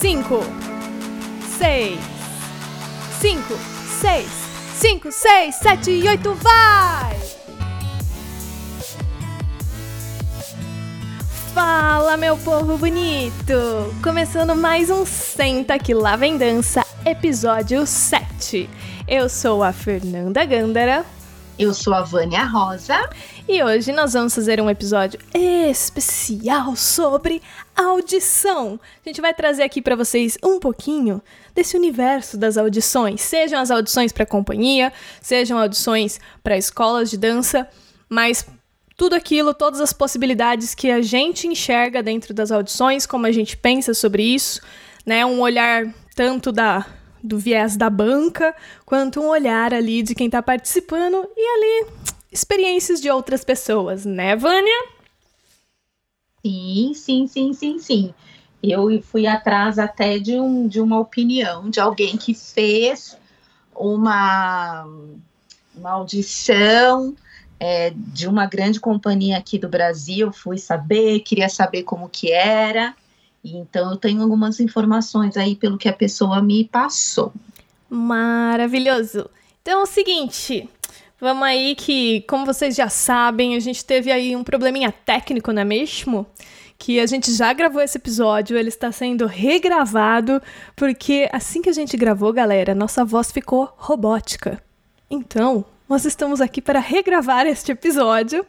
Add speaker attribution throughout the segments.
Speaker 1: cinco, seis, cinco, seis, cinco, seis, sete e oito, vai! Fala, meu povo bonito! Começando mais um Senta que lá vem dança, episódio 7. Eu sou a Fernanda Gândara.
Speaker 2: Eu sou a Vânia Rosa.
Speaker 1: E hoje nós vamos fazer um episódio especial sobre audição. A gente vai trazer aqui para vocês um pouquinho desse universo das audições, sejam as audições para companhia, sejam audições para escolas de dança, mas tudo aquilo, todas as possibilidades que a gente enxerga dentro das audições, como a gente pensa sobre isso, né? Um olhar tanto da do viés da banca, quanto um olhar ali de quem está participando e ali experiências de outras pessoas, né, Vânia?
Speaker 2: Sim, sim, sim, sim, sim. Eu fui atrás até de, um, de uma opinião de alguém que fez uma, uma audição é, de uma grande companhia aqui do Brasil. Fui saber, queria saber como que era. Então, eu tenho algumas informações aí pelo que a pessoa me passou.
Speaker 1: Maravilhoso. Então é o seguinte, vamos aí que, como vocês já sabem, a gente teve aí um probleminha técnico, não é mesmo? Que a gente já gravou esse episódio, ele está sendo regravado, porque assim que a gente gravou, galera, nossa voz ficou robótica. Então, nós estamos aqui para regravar este episódio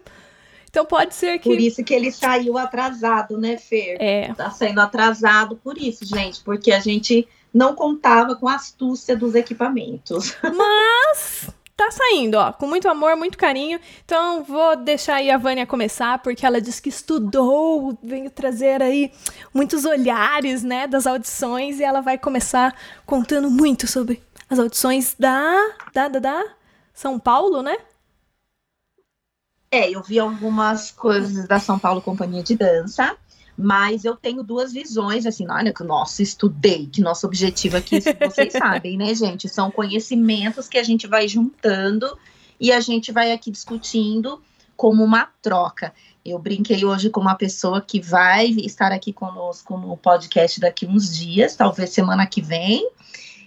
Speaker 1: então pode ser que.
Speaker 2: Por isso que ele saiu atrasado, né, Fer?
Speaker 1: É.
Speaker 2: Tá saindo atrasado por isso, gente, porque a gente não contava com a astúcia dos equipamentos.
Speaker 1: Mas tá saindo, ó, com muito amor, muito carinho. Então vou deixar aí a Vânia começar, porque ela disse que estudou, veio trazer aí muitos olhares, né, das audições e ela vai começar contando muito sobre as audições da da da, da São Paulo, né?
Speaker 2: É, eu vi algumas coisas da São Paulo Companhia de Dança, mas eu tenho duas visões, assim, olha, que nossa, estudei, que nosso objetivo aqui, vocês sabem, né, gente? São conhecimentos que a gente vai juntando e a gente vai aqui discutindo como uma troca. Eu brinquei hoje com uma pessoa que vai estar aqui conosco no podcast daqui uns dias, talvez semana que vem,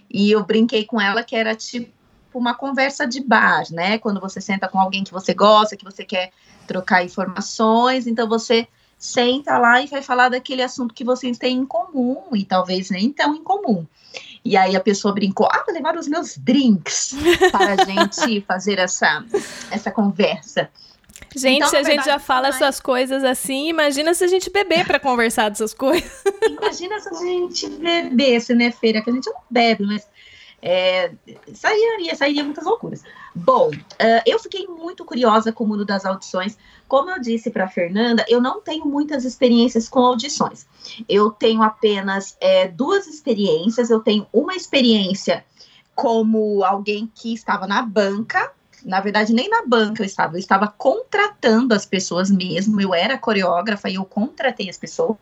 Speaker 2: e eu brinquei com ela que era tipo tipo uma conversa de bar, né? Quando você senta com alguém que você gosta, que você quer trocar informações, então você senta lá e vai falar daquele assunto que vocês têm em comum e talvez nem tão em comum. E aí a pessoa brincou: ah, vou levar os meus drinks para a gente fazer essa, essa conversa.
Speaker 1: Gente, então, se a gente já fala mais... essas coisas assim, imagina se a gente beber para conversar dessas coisas.
Speaker 2: Imagina se a gente bebesse, né, Feira? Que a gente não bebe, mas é, sairia, sairia muitas loucuras. Bom, uh, eu fiquei muito curiosa com o mundo das audições. Como eu disse para Fernanda, eu não tenho muitas experiências com audições. Eu tenho apenas é, duas experiências. Eu tenho uma experiência como alguém que estava na banca. Na verdade, nem na banca eu estava, eu estava contratando as pessoas mesmo. Eu era coreógrafa e eu contratei as pessoas.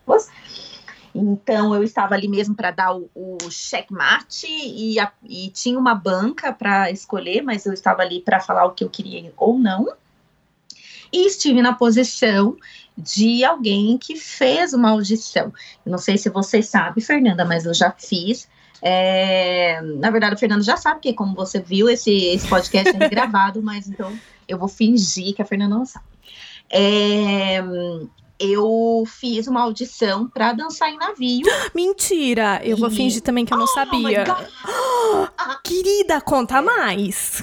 Speaker 2: Então eu estava ali mesmo para dar o, o checkmate e, a, e tinha uma banca para escolher, mas eu estava ali para falar o que eu queria ou não. E estive na posição de alguém que fez uma audição. não sei se você sabe, Fernanda, mas eu já fiz. É, na verdade, o Fernando já sabe, que como você viu, esse, esse podcast é gravado, mas então eu vou fingir que a Fernanda não sabe. É, eu fiz uma audição para dançar em navio.
Speaker 1: Mentira! Eu e... vou fingir também que eu não oh, sabia. Querida, conta mais.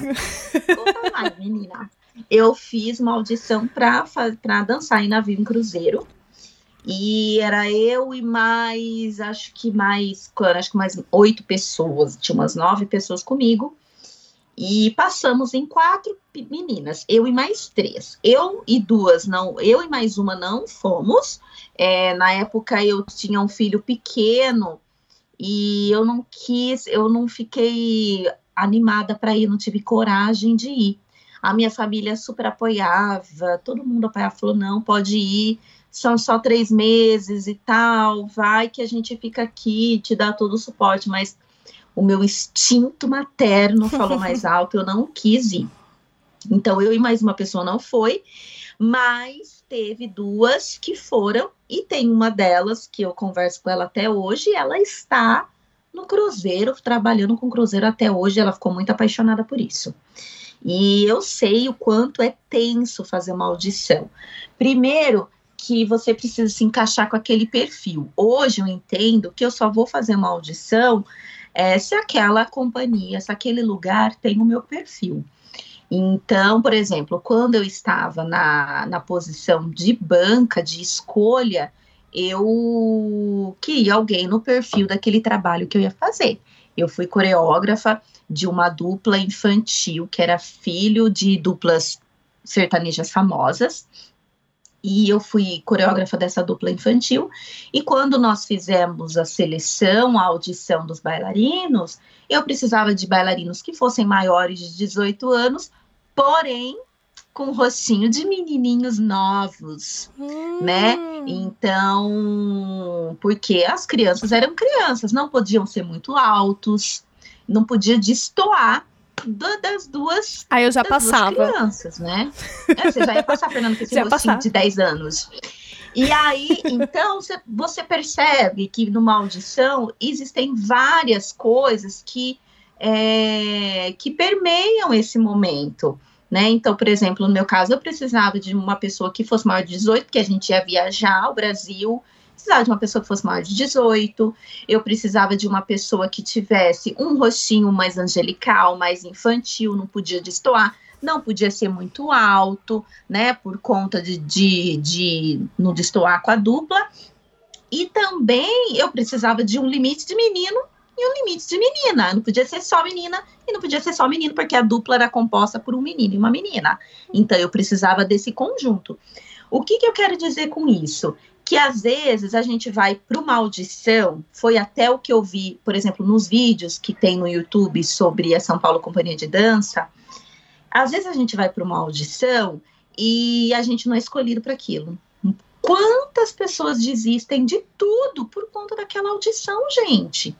Speaker 2: Conta mais, menina. Eu fiz uma audição para dançar em navio em cruzeiro. E era eu e mais, acho que mais, acho que mais oito pessoas, tinha umas nove pessoas comigo. E passamos em quatro meninas, eu e mais três. Eu e duas não, eu e mais uma não fomos. É, na época eu tinha um filho pequeno e eu não quis, eu não fiquei animada para ir, não tive coragem de ir. A minha família super apoiava, todo mundo apoiava, falou: não, pode ir, são só três meses e tal, vai que a gente fica aqui, te dá todo o suporte, mas o meu instinto materno falou mais alto, eu não quis ir. Então, eu e mais uma pessoa não foi, mas teve duas que foram, e tem uma delas que eu converso com ela até hoje, ela está no Cruzeiro, trabalhando com Cruzeiro até hoje, ela ficou muito apaixonada por isso. E eu sei o quanto é tenso fazer uma audição. Primeiro, que você precisa se encaixar com aquele perfil. Hoje eu entendo que eu só vou fazer uma audição é, se aquela companhia, se aquele lugar tem o meu perfil. Então, por exemplo, quando eu estava na, na posição de banca, de escolha, eu queria alguém no perfil daquele trabalho que eu ia fazer. Eu fui coreógrafa de uma dupla infantil que era filho de duplas sertanejas famosas. E eu fui coreógrafa dessa dupla infantil. E quando nós fizemos a seleção, a audição dos bailarinos, eu precisava de bailarinos que fossem maiores de 18 anos, porém com rostinho de menininhos novos, hum. né? Então, porque as crianças eram crianças, não podiam ser muito altos, não podia destoar das duas
Speaker 1: Aí eu já passava.
Speaker 2: crianças, né? É, você já ia passar, Fernando, com esse rostinho de 10 anos. E aí, então, você percebe que numa audição existem várias coisas que, é, que permeiam esse momento. Né? Então, por exemplo, no meu caso, eu precisava de uma pessoa que fosse maior de 18, porque a gente ia viajar ao Brasil, precisava de uma pessoa que fosse maior de 18, eu precisava de uma pessoa que tivesse um rostinho mais angelical, mais infantil, não podia destoar, não podia ser muito alto, né, por conta de, de, de não destoar com a dupla, e também eu precisava de um limite de menino e um limite de menina. Não podia ser só menina e não podia ser só menino, porque a dupla era composta por um menino e uma menina. Então eu precisava desse conjunto. O que, que eu quero dizer com isso? Que às vezes a gente vai para uma audição, foi até o que eu vi, por exemplo, nos vídeos que tem no YouTube sobre a São Paulo Companhia de Dança. Às vezes a gente vai para uma audição e a gente não é escolhido para aquilo. Quantas pessoas desistem de tudo por conta daquela audição, gente?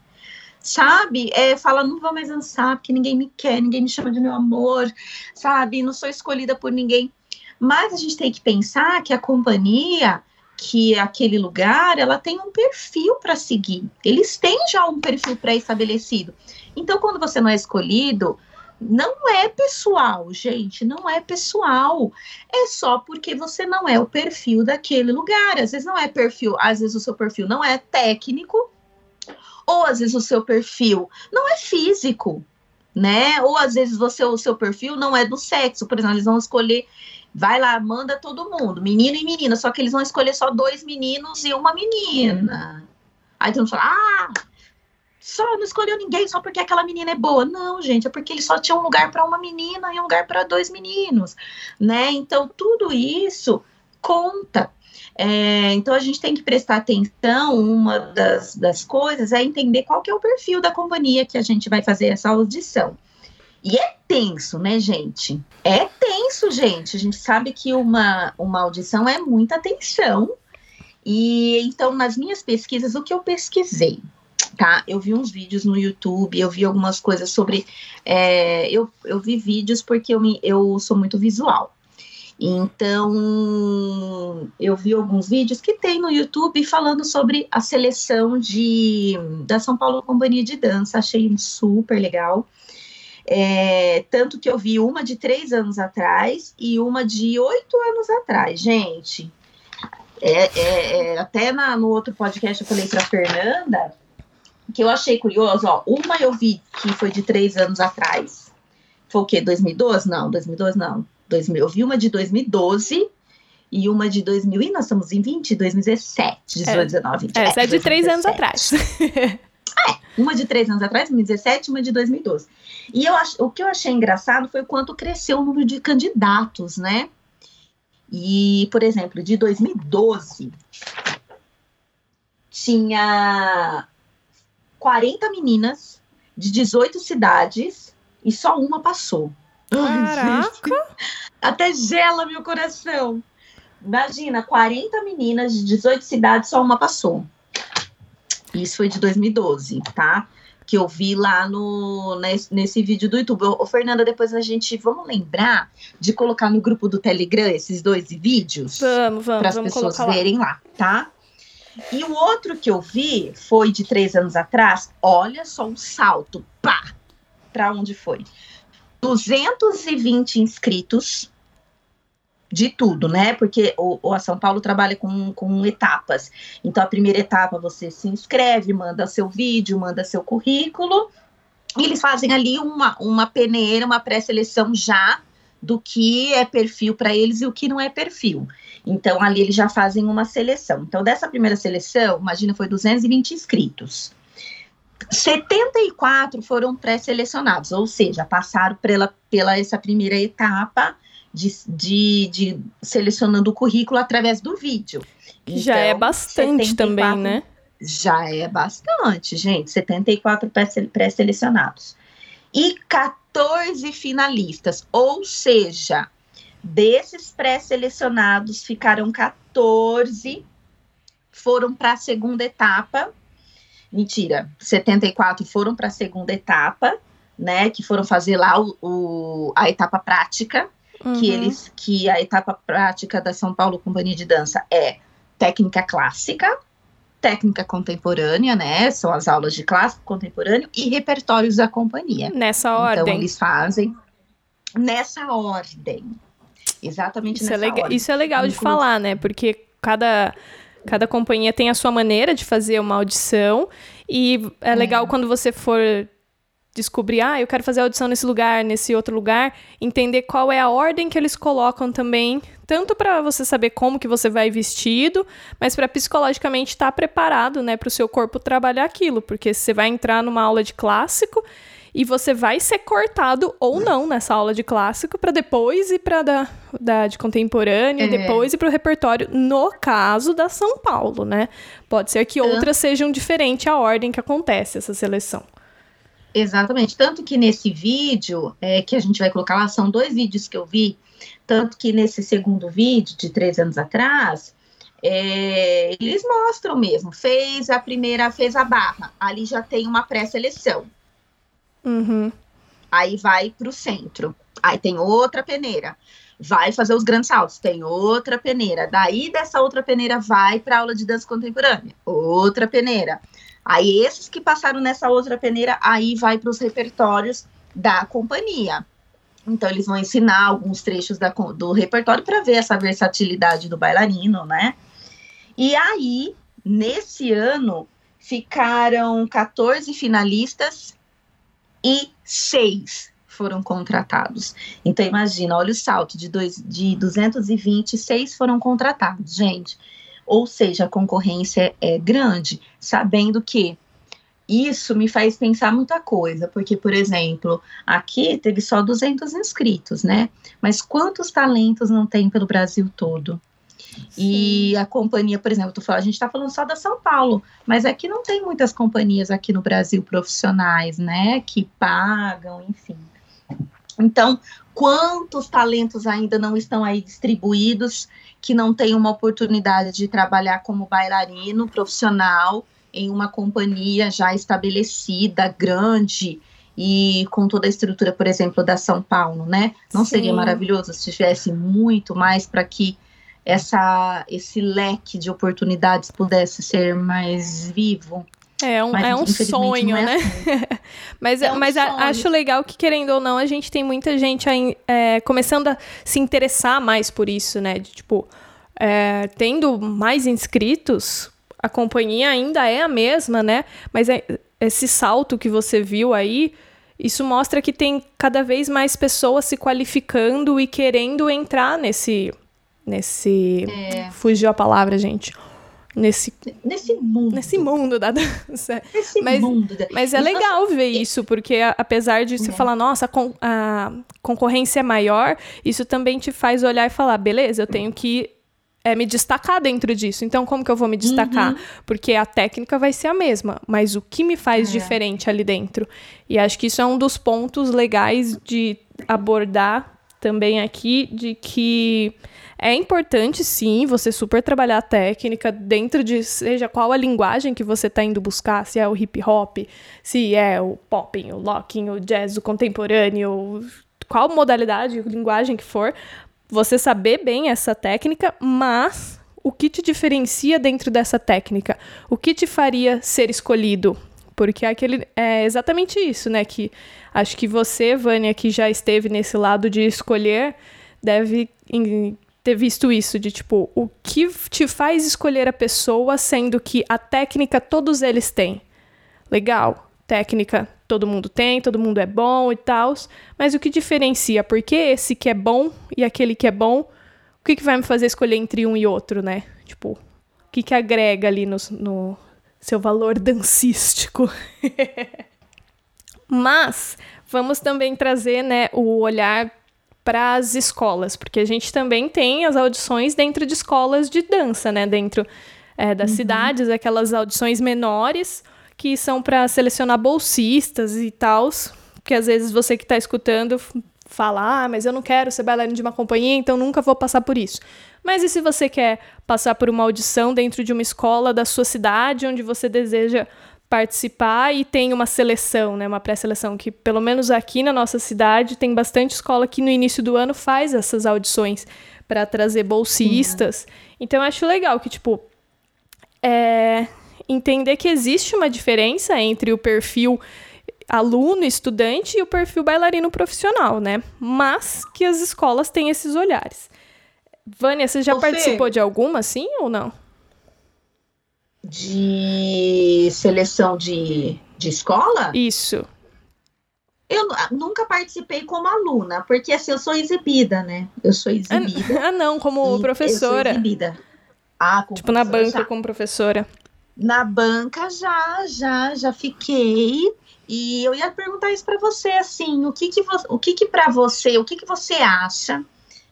Speaker 2: sabe? É, fala, não vou mais dançar porque ninguém me quer, ninguém me chama de meu amor, sabe? Não sou escolhida por ninguém. Mas a gente tem que pensar que a companhia, que aquele lugar, ela tem um perfil para seguir. Eles têm já um perfil pré-estabelecido. Então, quando você não é escolhido, não é pessoal, gente, não é pessoal. É só porque você não é o perfil daquele lugar. Às vezes não é perfil, às vezes o seu perfil não é técnico, ou às vezes o seu perfil não é físico, né? Ou às vezes você o seu perfil não é do sexo, por exemplo, eles vão escolher vai lá, manda todo mundo, menino e menina, só que eles vão escolher só dois meninos e uma menina. Aí tu não fala, ah, só não escolheu ninguém só porque aquela menina é boa. Não, gente, é porque ele só tinha um lugar para uma menina e um lugar para dois meninos, né? Então tudo isso conta. É, então a gente tem que prestar atenção. Uma das, das coisas é entender qual que é o perfil da companhia que a gente vai fazer essa audição. E é tenso, né, gente? É tenso, gente. A gente sabe que uma, uma audição é muita tensão. E então, nas minhas pesquisas, o que eu pesquisei? Tá? Eu vi uns vídeos no YouTube, eu vi algumas coisas sobre. É, eu, eu vi vídeos porque eu, me, eu sou muito visual. Então, eu vi alguns vídeos que tem no YouTube falando sobre a seleção de da São Paulo Companhia de Dança. Achei super legal. É, tanto que eu vi uma de três anos atrás e uma de oito anos atrás, gente. É, é, é até na, no outro podcast eu falei para Fernanda que eu achei curioso. Ó, uma eu vi que foi de três anos atrás. Foi o quê? 2012? Não, 2012 não. 2000, eu vi uma de 2012 e uma de 2000, e nós estamos em 20, 2017, 18, é, 19, 20.
Speaker 1: Essa é, é de três anos atrás.
Speaker 2: é, uma de três anos atrás, 2017, uma de 2012. E eu ach, o que eu achei engraçado foi o quanto cresceu o número de candidatos, né? E, por exemplo, de 2012, tinha 40 meninas de 18 cidades e só uma passou.
Speaker 1: Caraca!
Speaker 2: Até gela meu coração. Imagina, 40 meninas de 18 cidades, só uma passou. Isso foi de 2012, tá? que eu vi lá no nesse, nesse vídeo do YouTube. Ô, Fernanda, depois a gente vamos lembrar de colocar no grupo do Telegram esses dois vídeos
Speaker 1: Vamos, vamos,
Speaker 2: para as pessoas verem lá, tá? E o outro que eu vi foi de três anos atrás. Olha só um salto, pá! Para onde foi? 220 inscritos de tudo, né? Porque o, o a São Paulo trabalha com, com etapas. Então, a primeira etapa você se inscreve, manda seu vídeo, manda seu currículo. E eles fazem ali uma, uma peneira, uma pré-seleção já do que é perfil para eles e o que não é perfil. Então, ali eles já fazem uma seleção. Então, dessa primeira seleção, imagina, foi 220 inscritos. 74 foram pré-selecionados, ou seja, passaram pela, pela essa primeira etapa de, de, de selecionando o currículo através do vídeo.
Speaker 1: Que já é
Speaker 2: Então,
Speaker 1: bastante
Speaker 2: 74
Speaker 1: também, né?
Speaker 2: Já é bastante, gente. 74 pré- pré-selecionados. E 14 finalistas. Ou seja, desses pré-selecionados, ficaram 14, foram para a segunda etapa. Mentira, 74 foram para a segunda etapa, né? Que foram fazer lá o, o- a etapa prática
Speaker 1: Uhum.
Speaker 2: que eles que a etapa prática da São Paulo Companhia de Dança é técnica clássica, técnica contemporânea, né? São as aulas de clássico contemporâneo e repertórios da companhia.
Speaker 1: Nessa
Speaker 2: Então
Speaker 1: ordem.
Speaker 2: eles fazem nessa ordem. Exatamente
Speaker 1: Isso é,
Speaker 2: nessa
Speaker 1: lega-
Speaker 2: ordem.
Speaker 1: isso é legal de
Speaker 2: Inclu-
Speaker 1: falar, né? Porque cada, cada companhia tem a sua maneira de fazer uma audição. E é legal quando você for descobrir, ah, eu quero fazer audição nesse lugar, nesse outro lugar, entender qual é a ordem que eles colocam também, tanto para você saber como que você vai vestido, mas para psicologicamente estar preparado, né, para o seu corpo trabalhar aquilo, porque você vai entrar numa aula de clássico e você vai ser cortado ou não nessa aula de clássico para depois ir para da, da de contemporânea,
Speaker 2: É.
Speaker 1: depois ir para o repertório, no caso da São Paulo, né? Pode ser que outras sejam diferentes a ordem que acontece essa seleção.
Speaker 2: Exatamente. Tanto que nesse vídeo, é, que a gente vai colocar lá, são dois vídeos que eu vi. Tanto que nesse segundo vídeo, de três anos atrás, é, eles mostram mesmo. Fez a primeira, fez a barra. Ali já tem uma pré-seleção.
Speaker 1: Uhum.
Speaker 2: Aí vai para o centro. Aí tem outra peneira. Vai fazer os grandes saltos. Tem outra peneira. Daí dessa outra peneira vai para aula de dança contemporânea. Outra peneira. Aí esses que passaram nessa outra peneira, aí vai para os repertórios da companhia. Então eles vão ensinar alguns trechos da do repertório para ver essa versatilidade do bailarino, né? E aí, nesse ano, ficaram 14 finalistas e seis foram contratados. Então, imagina, olha o salto de, dois, de 220, seis foram contratados, gente. Ou seja, a concorrência é grande, sabendo que isso me faz pensar muita coisa, porque, por exemplo, aqui teve só 200 inscritos, né? Mas quantos talentos não tem pelo Brasil todo? E a companhia, por exemplo, falando, a gente está falando só da São Paulo, mas aqui não tem muitas companhias aqui no Brasil profissionais, né? Que pagam, enfim. Então, quantos talentos ainda não estão aí distribuídos que não têm uma oportunidade de trabalhar como bailarino profissional em uma companhia já estabelecida, grande e com toda a estrutura, por exemplo, da São Paulo, né? Não seria
Speaker 1: Sim.
Speaker 2: maravilhoso se tivesse muito mais para que essa, esse leque de oportunidades pudesse ser mais vivo?
Speaker 1: É um,
Speaker 2: Mas,
Speaker 1: é um sonho,
Speaker 2: é
Speaker 1: né?
Speaker 2: assim.
Speaker 1: Mas,
Speaker 2: É um
Speaker 1: mas
Speaker 2: sonho.
Speaker 1: acho legal que, querendo ou não, a gente tem muita gente aí, é, começando a se interessar mais por isso, né? De, tipo, é, tendo mais inscritos, a companhia ainda é a mesma, né? Mas é- esse salto que você viu aí, isso mostra que tem cada vez mais pessoas se qualificando e querendo entrar nesse. Nesse.
Speaker 2: É.
Speaker 1: Fugiu a palavra, gente. Nesse,
Speaker 2: Nesse mundo.
Speaker 1: nesse mundo da dança.
Speaker 2: Nesse
Speaker 1: Mas-
Speaker 2: mundo. da-
Speaker 1: Mas é legal ver isso, porque apesar de você
Speaker 2: É.
Speaker 1: falar, nossa, a concorrência é maior, isso também te faz olhar e falar, beleza, eu tenho que é, me destacar dentro disso. Então, como que eu vou me destacar?
Speaker 2: Uhum.
Speaker 1: Porque a técnica vai ser a mesma, mas o que me faz
Speaker 2: É.
Speaker 1: diferente ali dentro? E acho que isso é um dos pontos legais de abordar também aqui de que é importante, sim, você super trabalhar a técnica dentro de seja qual a linguagem que você está indo buscar, se é o hip hop, se é o popping, o locking, o jazz, o contemporâneo, qual modalidade, linguagem que for, você saber bem essa técnica, mas o que te diferencia dentro dessa técnica? O que te faria ser escolhido? Porque é aquele, é exatamente isso, né? Que acho que você, Vânia, que já esteve nesse lado de escolher, deve ter visto isso de tipo, o que te faz escolher a pessoa, sendo que a técnica todos eles têm. Legal, técnica todo mundo tem, todo mundo é bom e tal, mas o que diferencia? Por que esse que é bom e aquele que é bom, o que, que vai me fazer escolher entre um e outro, né? Tipo, o que, que agrega ali no, no seu valor dancístico? mas vamos também trazer né, o olhar para as escolas, porque a gente também tem as audições dentro de escolas de dança, né? Dentro é, das uhum. cidades, aquelas audições menores que são para selecionar bolsistas e tal, que às vezes você que está escutando fala, ah, mas eu não quero ser bailarina de uma companhia, então nunca vou passar por isso. Mas e se você quer passar por uma audição dentro de uma escola da sua cidade, onde você deseja participar e tem uma seleção, né, uma pré-seleção que pelo menos aqui na nossa cidade tem bastante escola que no início do ano faz essas audições para trazer bolsistas. Sim. Então eu acho legal que tipo é, entender que existe uma diferença entre o perfil aluno, estudante e o perfil bailarino profissional, né? Mas que as escolas têm esses olhares. Vânia, você já Ô, participou de alguma, sim ou não?
Speaker 2: de seleção de, de escola?
Speaker 1: Isso.
Speaker 2: Eu nunca participei como aluna, porque assim, eu sou exibida, né? Eu sou exibida.
Speaker 1: Ah, não, como professora.
Speaker 2: Eu sou exibida. Ah,
Speaker 1: como tipo, na banca já. como professora.
Speaker 2: Na banca já, já, já fiquei. E eu ia perguntar isso para você, assim, o que que, vo o que, que para você, o que que você acha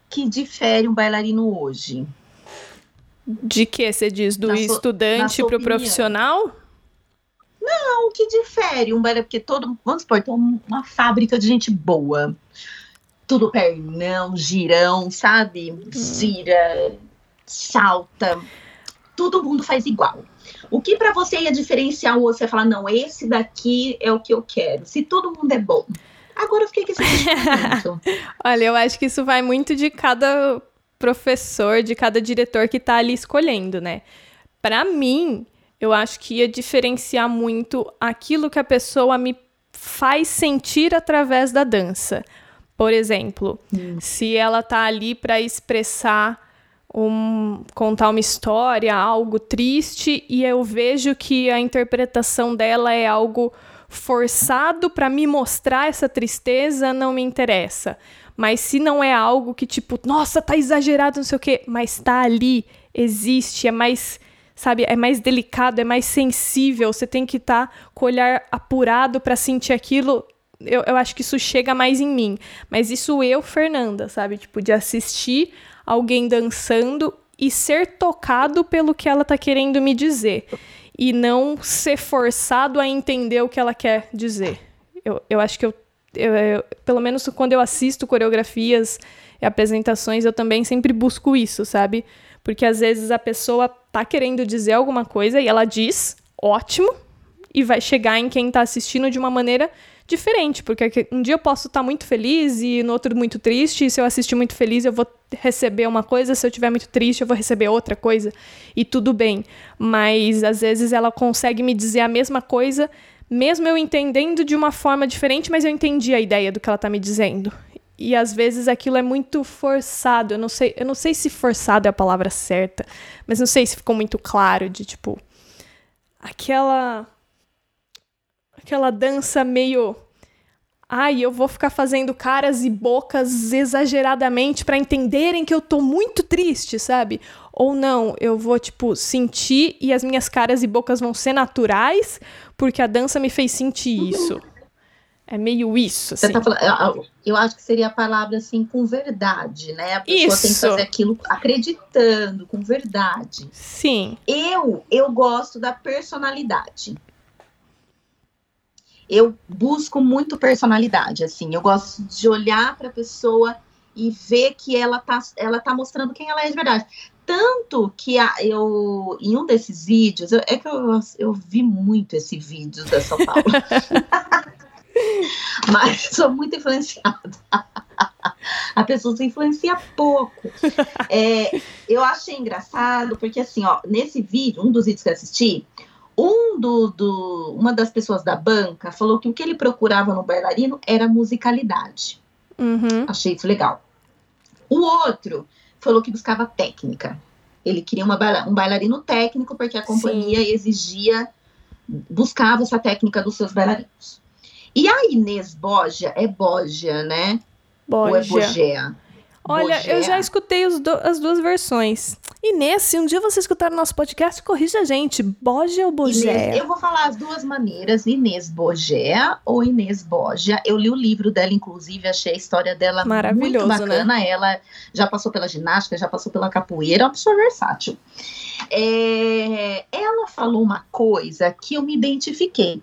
Speaker 2: que difere um bailarino hoje?
Speaker 1: De que você diz? Do estudante para o profissional?
Speaker 2: Não, o que difere um baile, porque todo, vamos supor, tem uma fábrica de gente boa. Tudo pernão, girão, sabe? Hum. Gira, salta. Todo mundo faz igual. O que para você ia diferenciar o outro? Você falar, não, esse daqui é o que eu quero. Se todo mundo é bom. Agora eu fiquei com esse
Speaker 1: Olha, eu acho que isso vai muito de cada professor, de cada diretor que está ali escolhendo, né? Para mim, eu acho que ia diferenciar muito aquilo que a pessoa me faz sentir através da dança. Por exemplo, hum. se ela tá ali para expressar um, contar uma história, algo triste, e eu vejo que a interpretação dela é algo forçado para me mostrar essa tristeza, não me interessa. Mas se não é algo que, tipo, nossa, tá exagerado, não sei o quê, mas tá ali, existe, é mais, sabe, é mais delicado, é mais sensível, você tem que estar tá com o olhar apurado para sentir aquilo. Eu, eu acho que isso chega mais em mim. Mas isso eu, Fernanda, sabe? Tipo, de assistir alguém dançando e ser tocado pelo que ela tá querendo me dizer. E não ser forçado a entender o que ela quer dizer. Eu, eu acho que eu eu, eu, pelo menos quando eu assisto coreografias e apresentações, eu também sempre busco isso, sabe? Porque às vezes a pessoa tá querendo dizer alguma coisa e ela diz, ótimo, e vai chegar em quem tá assistindo de uma maneira diferente, porque um dia eu posso estar tá muito feliz e no outro muito triste, e se eu assistir muito feliz eu vou receber uma coisa, se eu estiver muito triste eu vou receber outra coisa, e tudo bem. Mas às vezes ela consegue me dizer a mesma coisa mesmo eu entendendo de uma forma diferente, mas eu entendi a ideia do que ela está me dizendo. E às vezes aquilo é muito forçado. Eu não sei, eu não sei se forçado é a palavra certa, mas não sei se ficou muito claro de tipo aquela aquela dança meio ai, eu vou ficar fazendo caras e bocas exageradamente para entenderem que eu tô muito triste, sabe? Ou não, eu vou tipo sentir e as minhas caras e bocas vão ser naturais, porque a dança me fez sentir isso. É meio isso, assim.
Speaker 2: Tá falando, eu acho que seria a palavra assim, com verdade, né? A pessoa isso. tem que fazer aquilo acreditando, com verdade.
Speaker 1: Sim.
Speaker 2: Eu, eu gosto da personalidade. Eu busco muito personalidade, assim. Eu gosto de olhar para a pessoa e ver que ela tá, ela tá mostrando quem ela é de verdade. Tanto que a, eu, em um desses vídeos, eu, é que eu, eu vi muito esse vídeo da São Paulo. Mas sou muito influenciada. A pessoa se influencia pouco. É, eu achei engraçado, porque assim, ó, nesse vídeo, um dos vídeos que eu assisti, um do, do, uma das pessoas da banca falou que o que ele procurava no bailarino era musicalidade.
Speaker 1: Uhum.
Speaker 2: Achei isso legal. O outro falou que buscava técnica. Ele queria um bailarino técnico, porque a companhia Sim. exigia, buscava essa técnica dos seus bailarinos. E a Inês Boja, é Boja, né?
Speaker 1: Boja.
Speaker 2: Ou é?
Speaker 1: Olha, Bogea. eu já escutei do, as duas versões. Inês, se um dia você escutar o nosso podcast, corrija a gente. Boja ou Bogea?
Speaker 2: Inês, eu vou falar as duas maneiras, Inês Bogea ou Inês Boja. Eu li o livro dela, inclusive, achei a história dela muito né? bacana. Né? Ela já passou pela ginástica, já passou pela capoeira, é uma pessoa versátil. É, ela falou uma coisa que eu me identifiquei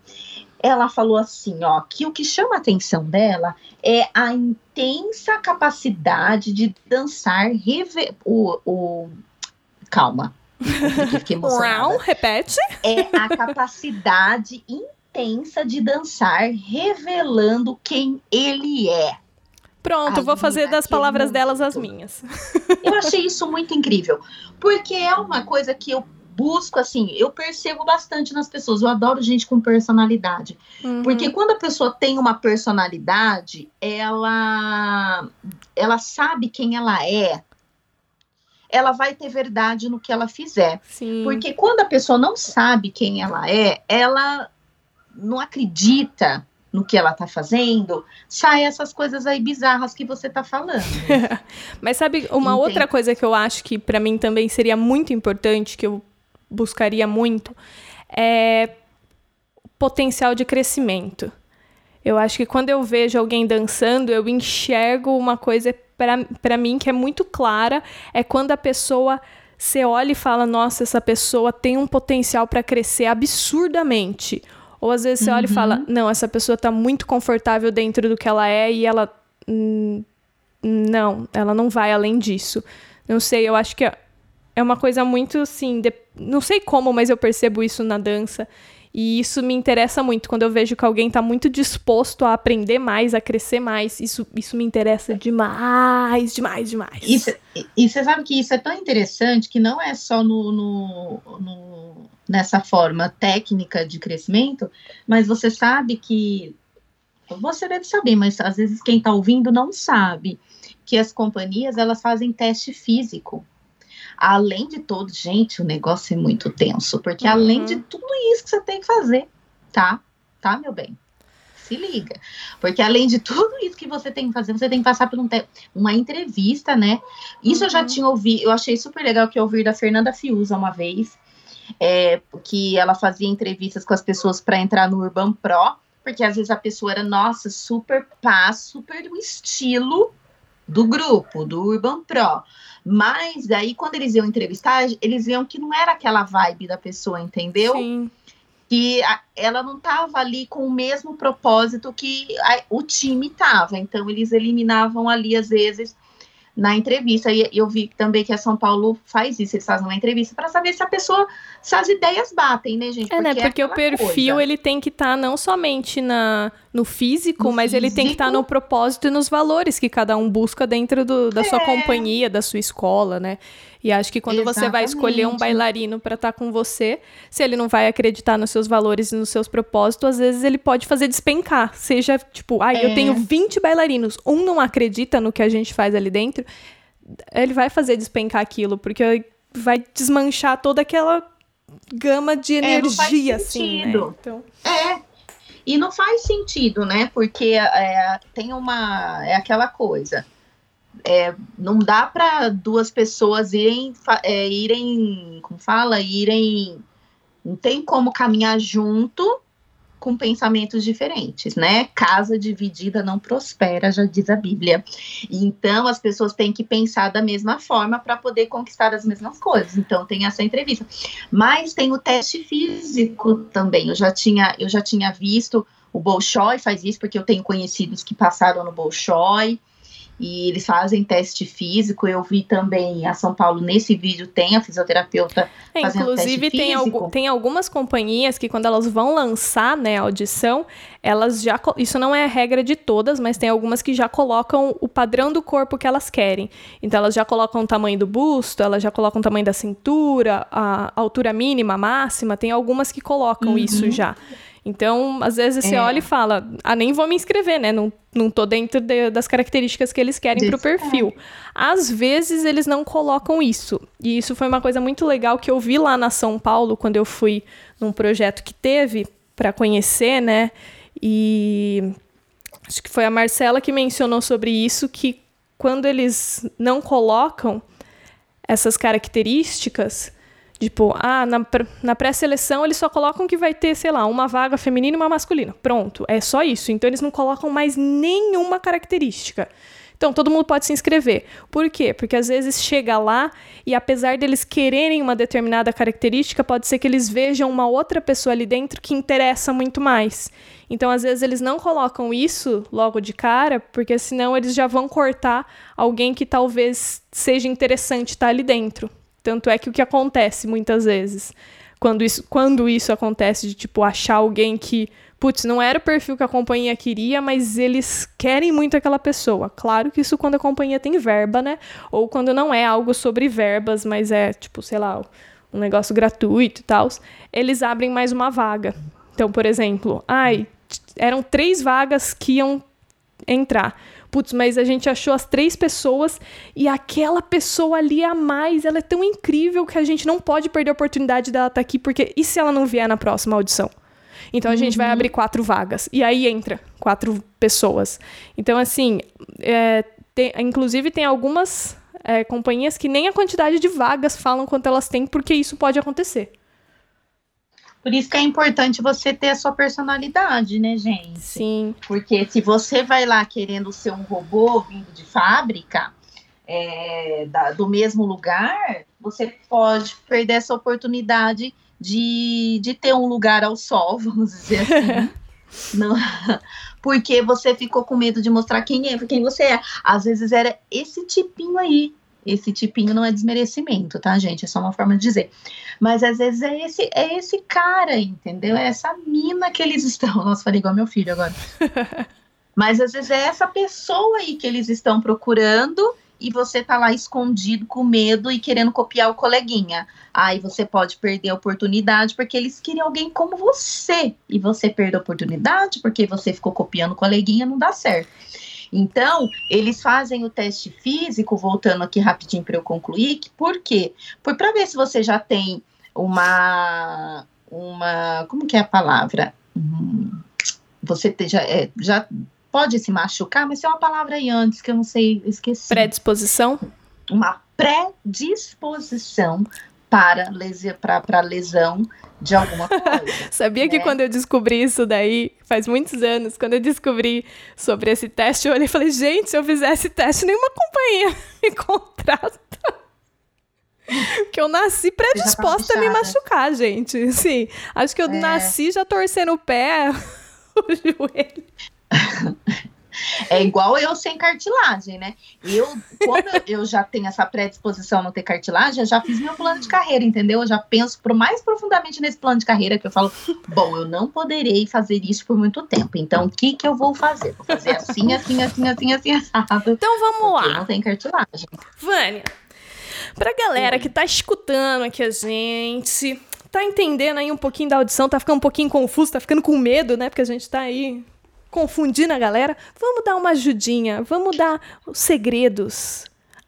Speaker 2: ela falou assim, ó, que o que chama a atenção dela é a intensa capacidade de dançar o, o... calma.
Speaker 1: Round, repete.
Speaker 2: É a capacidade intensa de dançar revelando quem ele é.
Speaker 1: Pronto, vou fazer das palavras delas as minhas.
Speaker 2: Eu achei isso muito incrível, porque é uma coisa que eu busco, assim, eu percebo bastante nas pessoas. Eu adoro gente com personalidade. Uhum. Porque quando a pessoa tem uma personalidade, ela, ela sabe quem ela é. Ela vai ter verdade no que ela fizer.
Speaker 1: Sim.
Speaker 2: Porque quando a pessoa não sabe quem ela é, ela não acredita no que ela tá fazendo, sai essas coisas aí bizarras que você tá falando.
Speaker 1: Mas sabe, uma Entendi. outra coisa que eu acho que para mim também seria muito importante, que eu buscaria muito é potencial de crescimento. Eu acho que quando eu vejo alguém dançando, eu enxergo uma coisa para mim que é muito clara, é quando a pessoa você olha e fala, nossa, essa pessoa tem um potencial para crescer absurdamente. Ou às vezes você uhum. olha e fala, uhum. não, essa pessoa está muito confortável dentro do que ela é e ela. Hum, não, ela não vai além disso. Não sei, eu acho que é uma coisa muito assim. De... Não sei como, mas eu percebo isso na dança. E isso me interessa muito. Quando eu vejo que alguém está muito disposto a aprender mais, a crescer mais, isso, isso me interessa demais, demais, demais.
Speaker 2: Isso, e você sabe que isso é tão interessante que não é só no, no, no, nessa forma técnica de crescimento, mas você sabe que. Você deve saber, mas às vezes quem está ouvindo não sabe que as companhias elas fazem teste físico Além de tudo, gente, o negócio é muito tenso, porque uhum. além de tudo isso que você tem que fazer, tá? Tá, meu bem? Se liga. Porque além de tudo isso que você tem que fazer, você tem que passar por um uma entrevista, né? Isso uhum. eu já uhum. tinha ouvido, eu achei super legal que eu ouvi da Fernanda Fiuza uma vez, é, que ela fazia entrevistas com as pessoas para entrar no Urban Pro, porque às vezes a pessoa era, nossa, super paz, super do estilo do grupo, do Urban Pro. Mas aí, quando eles iam entrevistar, eles viam que não era aquela vibe da pessoa, entendeu?
Speaker 1: Sim.
Speaker 2: Que a, ela não estava ali com o mesmo propósito que a, o time estava. Então, eles eliminavam ali, às vezes, na entrevista. E eu vi também que a São Paulo faz isso, eles fazem uma entrevista para saber se a pessoa, se as ideias batem, né, gente?
Speaker 1: É, né, porque né? Porque é o perfil, coisa. ele tem que estar tá não somente na, no físico, no mas físico. ele tem que estar tá no propósito e nos valores que cada um busca dentro do, da é. sua companhia, da sua escola, né? E acho que quando Exatamente. você vai escolher um bailarino para estar tá com você, se ele não vai acreditar nos seus valores e nos seus propósitos, às vezes ele pode fazer despencar. Seja tipo, ah, é. eu tenho 20 bailarinos, um não acredita no que a gente faz ali dentro, ele vai fazer despencar aquilo, porque vai desmanchar toda aquela gama de energia, é, assim, né?
Speaker 2: Então... É, e não faz sentido, né? Porque é, tem uma. É aquela coisa é, não dá para duas pessoas irem, é, irem, como fala, irem, não tem como caminhar junto com pensamentos diferentes, né? Casa dividida não prospera, já diz a Bíblia. Então as pessoas têm que pensar da mesma forma para poder conquistar as mesmas coisas. Então tem essa entrevista. Mas tem o teste físico também. Eu já tinha, eu já tinha visto o Bolshoi faz isso porque eu tenho conhecidos que passaram no Bolshoi. E eles fazem teste físico. Eu vi também a São Paulo nesse vídeo tem a fisioterapeuta é, fazendo
Speaker 1: inclusive
Speaker 2: teste
Speaker 1: tem,
Speaker 2: físico.
Speaker 1: tem algumas companhias que quando elas vão lançar, né, a audição, elas já isso não é a regra de todas, mas tem algumas que já colocam o padrão do corpo que elas querem. Então elas já colocam o tamanho do busto, elas já colocam o tamanho da cintura, a altura mínima, máxima, tem algumas que colocam uhum. isso já. Então, às vezes você é. olha e fala, ah, nem vou me inscrever, né? Não, não tô dentro de, das características que eles querem para o perfil. É. Às vezes eles não colocam isso. E isso foi uma coisa muito legal que eu vi lá na São Paulo, quando eu fui num projeto que teve para conhecer, né? E acho que foi a Marcela que mencionou sobre isso, que quando eles não colocam essas características, Tipo, ah, na, na pré-seleção eles só colocam que vai ter, sei lá, uma vaga feminina e uma masculina. Pronto, é só isso. Então eles não colocam mais nenhuma característica. Então, todo mundo pode se inscrever. Por quê? Porque às vezes chega lá e apesar deles quererem uma determinada característica, pode ser que eles vejam uma outra pessoa ali dentro que interessa muito mais. Então, às vezes eles não colocam isso logo de cara, porque senão eles já vão cortar alguém que talvez seja interessante estar ali dentro. Tanto é que o que acontece muitas vezes, quando isso, quando isso acontece, de tipo, achar alguém que, putz, não era o perfil que a companhia queria, mas eles querem muito aquela pessoa. Claro que isso quando a companhia tem verba, né? Ou quando não é algo sobre verbas, mas é, tipo, sei lá, um negócio gratuito e tal, eles abrem mais uma vaga. Então, por exemplo, ai, eram três vagas que iam entrar putz, mas a gente achou as três pessoas e aquela pessoa ali a mais, ela é tão incrível que a gente não pode perder a oportunidade dela estar tá aqui, porque e se ela não vier na próxima audição? Então a uhum. gente vai uhum. abrir quatro vagas. E aí entra quatro pessoas. Então, assim, é, tem, inclusive tem algumas é, companhias que nem a quantidade de vagas falam quanto elas têm, porque isso pode acontecer.
Speaker 2: Por isso que é importante você ter a sua personalidade, né, gente?
Speaker 1: Sim.
Speaker 2: Porque se você vai lá querendo ser um robô vindo de fábrica, é, da, do mesmo lugar, você pode perder essa oportunidade de, de ter um lugar ao sol, vamos dizer assim. Não, porque você ficou com medo de mostrar quem é, quem você é. Às vezes era esse tipinho aí esse tipinho não é desmerecimento, tá, gente? É só uma forma de dizer. Mas às vezes é esse, é esse cara, entendeu? É essa mina que eles estão. Nossa, falei igual meu filho agora. Mas às vezes é essa pessoa aí que eles estão procurando e você tá lá escondido com medo e querendo copiar o coleguinha. Aí você pode perder a oportunidade porque eles queriam alguém como você. E você perdeu a oportunidade porque você ficou copiando o coleguinha, não dá certo. Então, eles fazem o teste físico, voltando aqui rapidinho para eu concluir, por quê? Foi para ver se você já tem uma. uma como que é a palavra? Hum, você já, é, já pode se machucar, mas tem uma palavra aí antes que eu não sei, esqueci.
Speaker 1: Predisposição?
Speaker 2: Uma predisposição para, lesi para lesão de alguma coisa.
Speaker 1: Sabia né? que quando eu descobri isso daí, faz muitos anos, quando eu descobri sobre esse teste, eu olhei e falei, gente, se eu fizesse teste, nenhuma companhia me contrata. que eu nasci predisposta a me machucar, gente. Sim, acho que eu é. nasci já torcendo o pé, o joelho.
Speaker 2: É igual eu sem cartilagem, né? Eu, quando eu já tenho essa predisposição a não ter cartilagem, eu já fiz meu plano de carreira, entendeu? Eu já penso pro mais profundamente nesse plano de carreira que eu falo, bom, eu não poderei fazer isso por muito tempo. Então, o que que eu vou fazer? Vou fazer assim, assim, assim, assim, assim, assado.
Speaker 1: Então vamos lá.
Speaker 2: Não tem cartilagem.
Speaker 1: Vânia, pra galera que tá escutando aqui a gente, tá entendendo aí um pouquinho da audição, tá ficando um pouquinho confuso, tá ficando com medo, né? Porque a gente tá aí confundindo a galera, vamos dar uma ajudinha, vamos dar os segredos,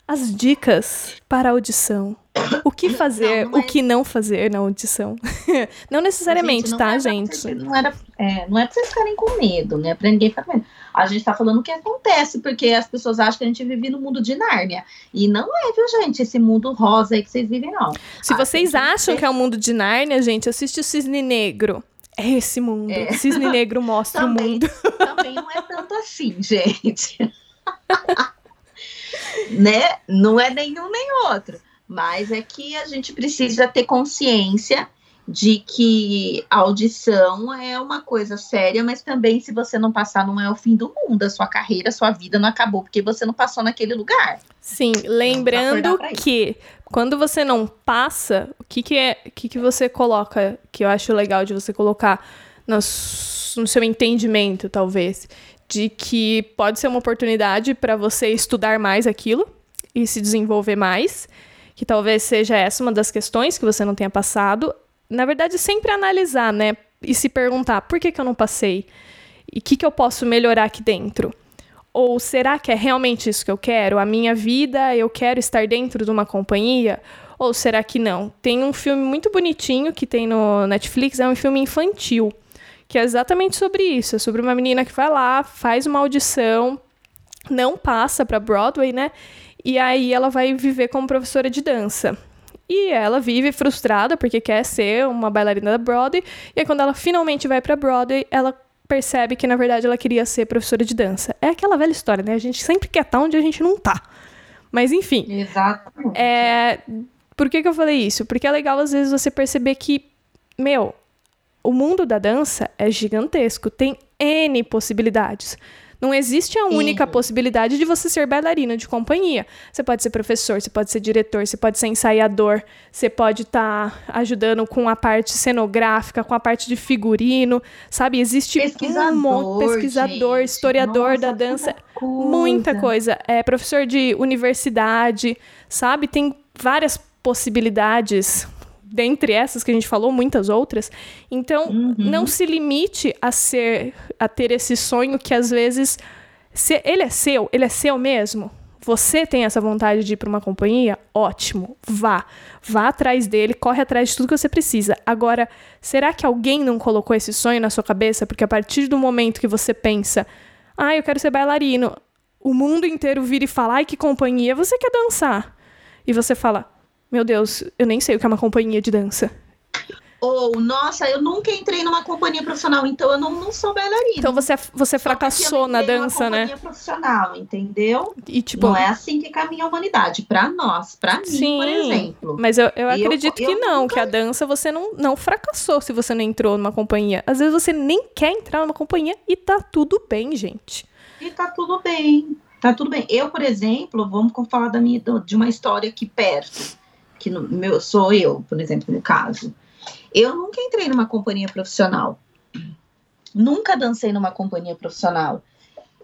Speaker 1: as dicas para a audição. O que fazer, não, não é... o que não fazer na audição. não necessariamente, gente, não tá, gente?
Speaker 2: Não, era, é, não é pra vocês ficarem com medo, né? Pra ninguém ficar com medo. A gente tá falando o que acontece, porque as pessoas acham que a gente vive no mundo de Nárnia. E não é, viu, gente? Esse mundo rosa aí que vocês vivem, não.
Speaker 1: Se vocês acham que é o mundo de Nárnia, gente, assiste o Cisne Negro. É esse mundo. É. Cisne Negro mostra também, o mundo.
Speaker 2: Também não é tanto assim, gente. né? Não é nenhum nem outro. Mas é que a gente precisa ter consciência de que a audição é uma coisa séria, mas também se você não passar não é o fim do mundo, a sua carreira, a sua vida não acabou porque você não passou naquele lugar.
Speaker 1: Sim, lembrando que quando você não passa, o que que é, o que que você coloca, que eu acho legal de você colocar no, no seu entendimento, talvez, de que pode ser uma oportunidade para você estudar mais aquilo e se desenvolver mais, que talvez seja essa uma das questões que você não tenha passado, na verdade, sempre analisar, né? E se perguntar por que, que eu não passei? E o que, que eu posso melhorar aqui dentro? Ou será que é realmente isso que eu quero? A minha vida, eu quero estar dentro de uma companhia? Ou será que não? Tem um filme muito bonitinho que tem no Netflix, é um filme infantil, que é exatamente sobre isso. É sobre uma menina que vai lá, faz uma audição, não passa para Broadway, né? E aí ela vai viver como professora de dança. E ela vive frustrada porque quer ser uma bailarina da Broadway. E aí, quando ela finalmente vai pra Broadway, ela percebe que, na verdade, ela queria ser professora de dança. É aquela velha história, né? A gente sempre quer estar onde a gente não tá. Mas, enfim.
Speaker 2: Exatamente.
Speaker 1: É... Por que, que eu falei isso? Porque é legal, às vezes, você perceber que, meu, o mundo da dança é gigantesco. Tem N possibilidades. Não existe a única Sim. possibilidade de você ser bailarina de companhia. Você pode ser professor, você pode ser diretor, você pode ser ensaiador, você pode estar tá ajudando com a parte cenográfica, com a parte de figurino, sabe? Existe
Speaker 2: pesquisador,
Speaker 1: um monte pesquisador, gente. historiador Nossa, da dança, coisa. muita coisa. É professor de universidade, sabe? Tem várias possibilidades dentre essas que a gente falou, muitas outras. Então, uhum. não se limite a ser, a ter esse sonho que às vezes, se ele é seu, ele é seu mesmo. Você tem essa vontade de ir para uma companhia? Ótimo, vá. Vá atrás dele, corre atrás de tudo que você precisa. Agora, será que alguém não colocou esse sonho na sua cabeça? Porque a partir do momento que você pensa, ah, eu quero ser bailarino, o mundo inteiro vira e fala, ai, que companhia você quer dançar? E você fala, meu Deus, eu nem sei o que é uma companhia de dança.
Speaker 2: Ou, nossa, eu nunca entrei numa companhia profissional, então eu não, não sou bailarina.
Speaker 1: Então você, você fracassou na dança, né?
Speaker 2: companhia profissional, entendeu? E, tipo, não é assim que caminha a humanidade. Pra nós, pra mim, Sim, por exemplo.
Speaker 1: Mas eu, eu acredito eu, que eu não, nunca... que a dança você não, não fracassou se você não entrou numa companhia. Às vezes você nem quer entrar numa companhia e tá tudo bem, gente.
Speaker 2: E tá tudo bem. Tá tudo bem. Eu, por exemplo, vamos falar da minha, de uma história aqui perto que no, meu, sou eu, por exemplo, no caso. Eu nunca entrei numa companhia profissional. Nunca dancei numa companhia profissional.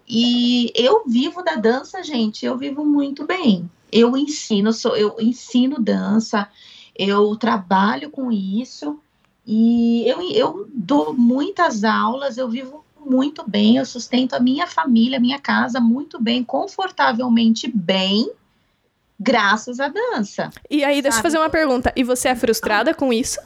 Speaker 2: E eu vivo da dança, gente, eu vivo muito bem. Eu ensino, sou, eu ensino dança, eu trabalho com isso e eu, eu dou muitas aulas, eu vivo muito bem, eu sustento a minha família, a minha casa muito bem, confortavelmente bem graças à dança.
Speaker 1: E aí, sabe? deixa eu fazer uma pergunta. E você é frustrada com isso?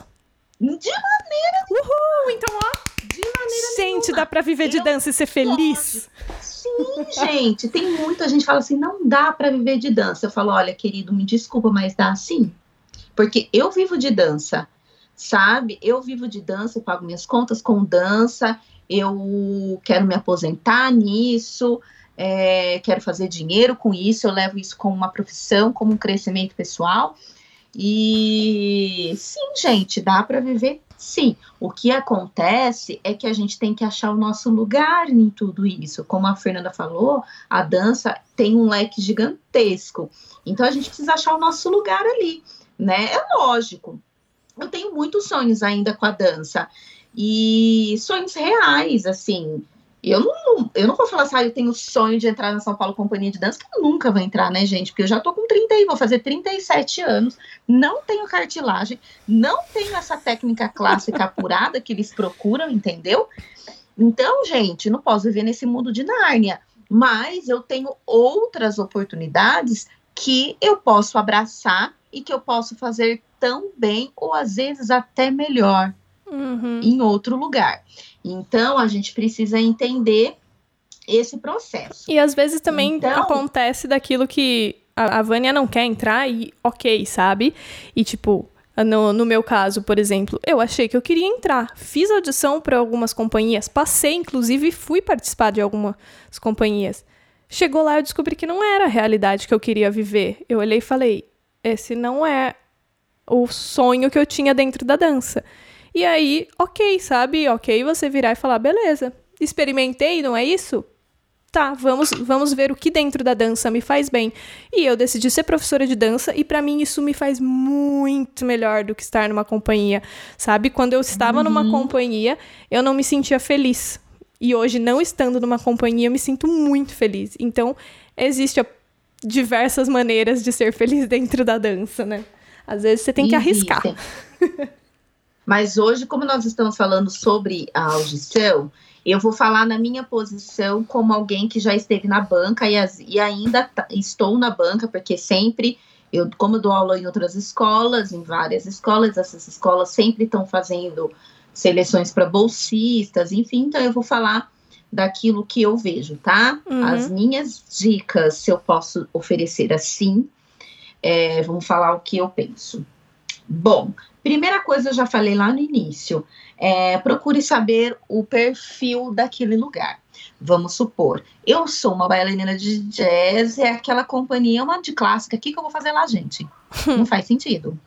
Speaker 2: De maneira
Speaker 1: Uhul! Então, ó.
Speaker 2: De maneira
Speaker 1: Gente, nenhuma. dá pra viver de eu dança e ser feliz?
Speaker 2: Sim, gente. Tem muita gente que fala assim: não dá para viver de dança. Eu falo: olha, querido, me desculpa, mas dá sim. Porque eu vivo de dança, sabe? Eu vivo de dança, eu pago minhas contas com dança, eu quero me aposentar nisso, é, quero fazer dinheiro com isso, eu levo isso como uma profissão, como um crescimento pessoal. E sim, gente, dá para viver sim. O que acontece é que a gente tem que achar o nosso lugar em tudo isso. Como a Fernanda falou, a dança tem um leque gigantesco. Então a gente precisa achar o nosso lugar ali, né? É lógico. Eu tenho muitos sonhos ainda com a dança e sonhos reais, assim. Eu não, eu não vou falar assim, ah, eu tenho sonho de entrar na São Paulo Companhia de Dança, que eu nunca vou entrar, né, gente? Porque eu já tô com 30 aí, vou fazer 37 anos, não tenho cartilagem, não tenho essa técnica clássica apurada que eles procuram, entendeu? Então, gente, não posso viver nesse mundo de Nárnia, mas eu tenho outras oportunidades que eu posso abraçar e que eu posso fazer tão bem ou às vezes até melhor uhum. em outro lugar. Então, a gente precisa entender esse processo.
Speaker 1: E às vezes também então, acontece daquilo que a, a Vânia não quer entrar e ok, sabe? E tipo, no, no, meu caso, por exemplo, eu achei que eu queria entrar. Fiz audição para algumas companhias, passei, inclusive, e fui participar de algumas companhias. Chegou lá, eu descobri que não era a realidade que eu queria viver. Eu olhei e falei: esse não é o sonho que eu tinha dentro da dança. E aí, ok, sabe? Ok você virar e falar, beleza, experimentei, não é isso? Tá, vamos, vamos ver o que dentro da dança me faz bem. E eu decidi ser professora de dança e para mim isso me faz muito melhor do que estar numa companhia, sabe? Quando eu estava uhum. numa companhia, eu não me sentia feliz. E hoje, não estando numa companhia, eu me sinto muito feliz. Então, existe diversas maneiras de ser feliz dentro da dança, né? Às vezes você tem que arriscar.
Speaker 2: Mas hoje, como nós estamos falando sobre a audição, eu vou falar na minha posição como alguém que já esteve na banca e, as, e ainda estou na banca, porque sempre, eu, como eu dou aula em outras escolas, em várias escolas, essas escolas sempre estão fazendo seleções para bolsistas, enfim, então eu vou falar daquilo que eu vejo, tá? Uhum. As minhas dicas, se eu posso oferecer assim, é, vamos falar o que eu penso. Bom, primeira coisa eu já falei lá no início, é, procure saber o perfil daquele lugar. Vamos supor, eu sou uma bailarina de jazz, é aquela companhia, uma de clássica, o que, que eu vou fazer lá, gente? Não faz sentido,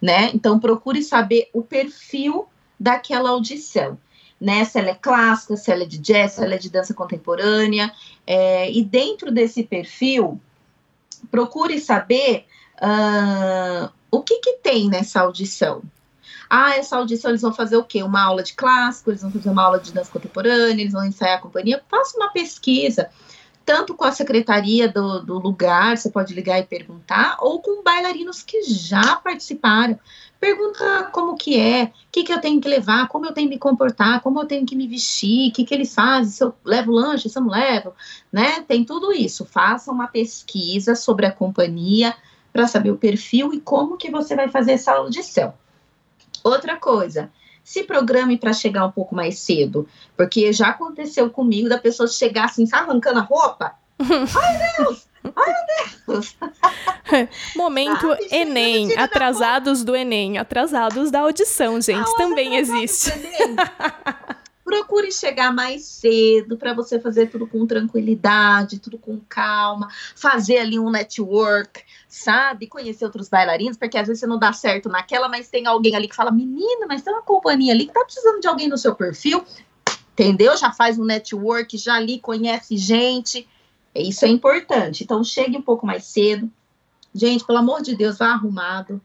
Speaker 2: né? Então procure saber o perfil daquela audição. Né, se ela é clássica, se ela é de jazz, se ela é de dança contemporânea, é, e dentro desse perfil, procure saber uh, o que, que tem nessa audição. Ah, essa audição eles vão fazer o quê? Uma aula de clássico, eles vão fazer uma aula de dança contemporânea, eles vão ensaiar a companhia. Faça uma pesquisa, tanto com a secretaria do, do lugar, você pode ligar e perguntar, ou com bailarinos que já participaram. Pergunta como que é, o que, que eu tenho que levar, como eu tenho que me comportar, como eu tenho que me vestir, o que, que eles fazem, se eu levo lanche, se eu não levo, né? Tem tudo isso. Faça uma pesquisa sobre a companhia para saber o perfil e como que você vai fazer essa audição. Outra coisa, se programe para chegar um pouco mais cedo, porque já aconteceu comigo da pessoa chegar assim, sabe, arrancando a roupa. Ai, Deus! Ai, meu Deus!
Speaker 1: Momento Enem, atrasados do Enem, atrasados da audição, gente, também existe.
Speaker 2: Procure chegar mais cedo para você fazer tudo com tranquilidade, tudo com calma, fazer ali um network, sabe? Conhecer outros bailarinos, porque às vezes você não dá certo naquela, mas tem alguém ali que fala: menina, mas tem uma companhia ali que tá precisando de alguém no seu perfil, entendeu? Já faz um network, já ali conhece gente. Isso é importante. Então, chegue um pouco mais cedo. Gente, pelo amor de Deus, vá arrumado,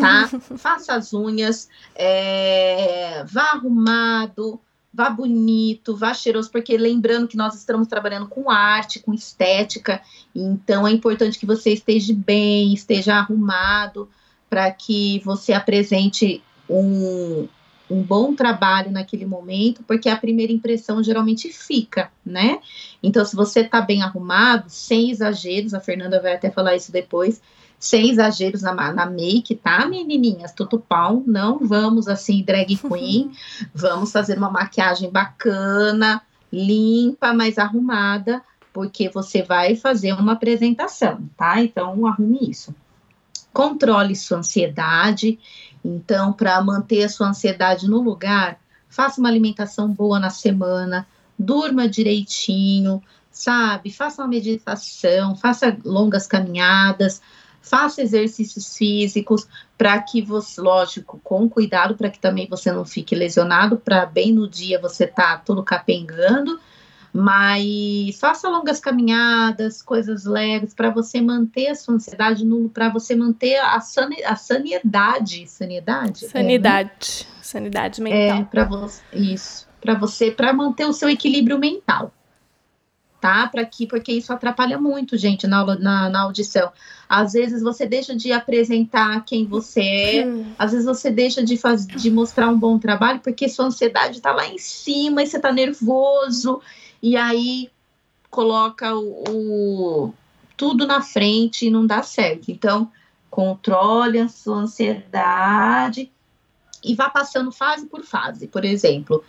Speaker 2: tá? Faça as unhas, é... vá arrumado, vá bonito, vá cheiroso, porque lembrando que nós estamos trabalhando com arte, com estética, então é importante que você esteja bem, esteja arrumado, para que você apresente um, um bom trabalho naquele momento, porque a primeira impressão geralmente fica, né? Então, se você tá bem arrumado, sem exageros, a Fernanda vai até falar isso depois, sem exageros na, na make, tá, menininhas? Tutupão, não vamos assim, drag queen, vamos fazer uma maquiagem bacana, limpa, mas arrumada, porque você vai fazer uma apresentação, tá? Então, arrume isso. Controle sua ansiedade então, para manter a sua ansiedade no lugar, faça uma alimentação boa na semana, durma direitinho, sabe? Faça uma meditação, faça longas caminhadas, faça exercícios físicos para que você, lógico, com cuidado para que também você não fique lesionado, para bem no dia você tá todo capengando, mas faça longas caminhadas, coisas leves, para você manter a sua ansiedade, para você manter a, sani, a sanidade. Sanidade?
Speaker 1: Sanidade. É, né? Sanidade mental.
Speaker 2: É, para você. Isso. Para você, para manter o seu equilíbrio mental. Tá? Para que, porque isso atrapalha muito, gente, na, na, na, audição. Às vezes você deixa de apresentar quem você é, hum. às vezes você deixa de, faz, de mostrar um bom trabalho porque sua ansiedade está lá em cima e você está nervoso e aí coloca o, o tudo na frente e não dá certo. Então, controle a sua ansiedade e vá passando fase por fase. Por exemplo,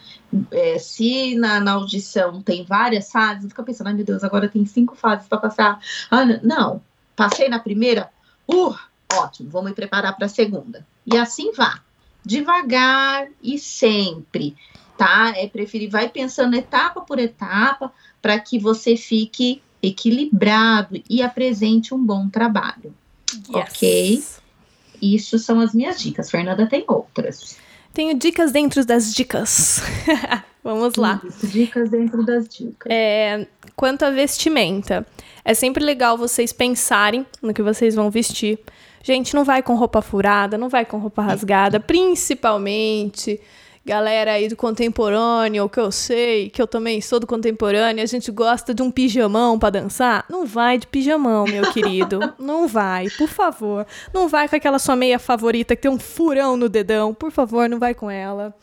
Speaker 2: é, se na, na, audição tem várias fases, fica pensando, ai meu Deus, agora tem cinco fases para passar. Ah, não, passei na primeira, uh, ótimo, vou me preparar para a segunda. E assim vá, devagar e sempre tá? É preferir, vai pensando etapa por etapa para que você fique equilibrado e apresente um bom trabalho. Yes. Ok? Isso são as minhas dicas. Fernanda tem outras.
Speaker 1: Tenho dicas dentro das dicas. Vamos lá.
Speaker 2: Isso, dicas dentro das dicas.
Speaker 1: É, quanto à vestimenta, é sempre legal vocês pensarem no que vocês vão vestir. Gente, não vai com roupa furada, não vai com roupa rasgada, principalmente galera aí do contemporâneo, que eu sei, que eu também sou do contemporâneo, a gente gosta de um pijamão para dançar. Não vai de pijamão, meu querido. não vai, por favor. Não vai com aquela sua meia favorita que tem um furão no dedão. Por favor, não vai com ela.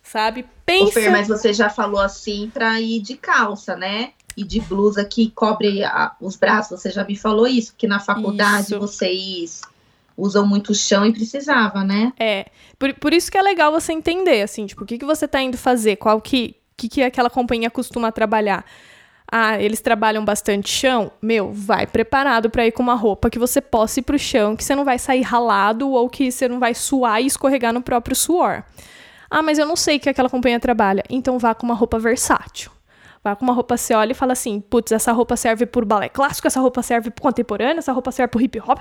Speaker 1: Sabe? Pensa. Ô,
Speaker 2: Fer, mas você já falou assim pra ir de calça, né? E de blusa que cobre a, os braços. Você já me falou isso, que na faculdade isso. vocês usam muito chão e precisava, né?
Speaker 1: É. Por, por isso que é legal você entender, assim, tipo, o que, que você tá indo fazer, qual que, que, que aquela companhia costuma trabalhar. Ah, eles trabalham bastante chão? Meu, vai preparado para ir com uma roupa que você possa ir pro chão, que você não vai sair ralado ou que você não vai suar e escorregar no próprio suor. Ah, mas eu não sei que aquela companhia trabalha. Então vá com uma roupa versátil. Vá com uma roupa, você olha e fala assim: putz, essa roupa serve pro balé clássico, essa roupa serve pro contemporâneo, essa roupa serve pro hip hop.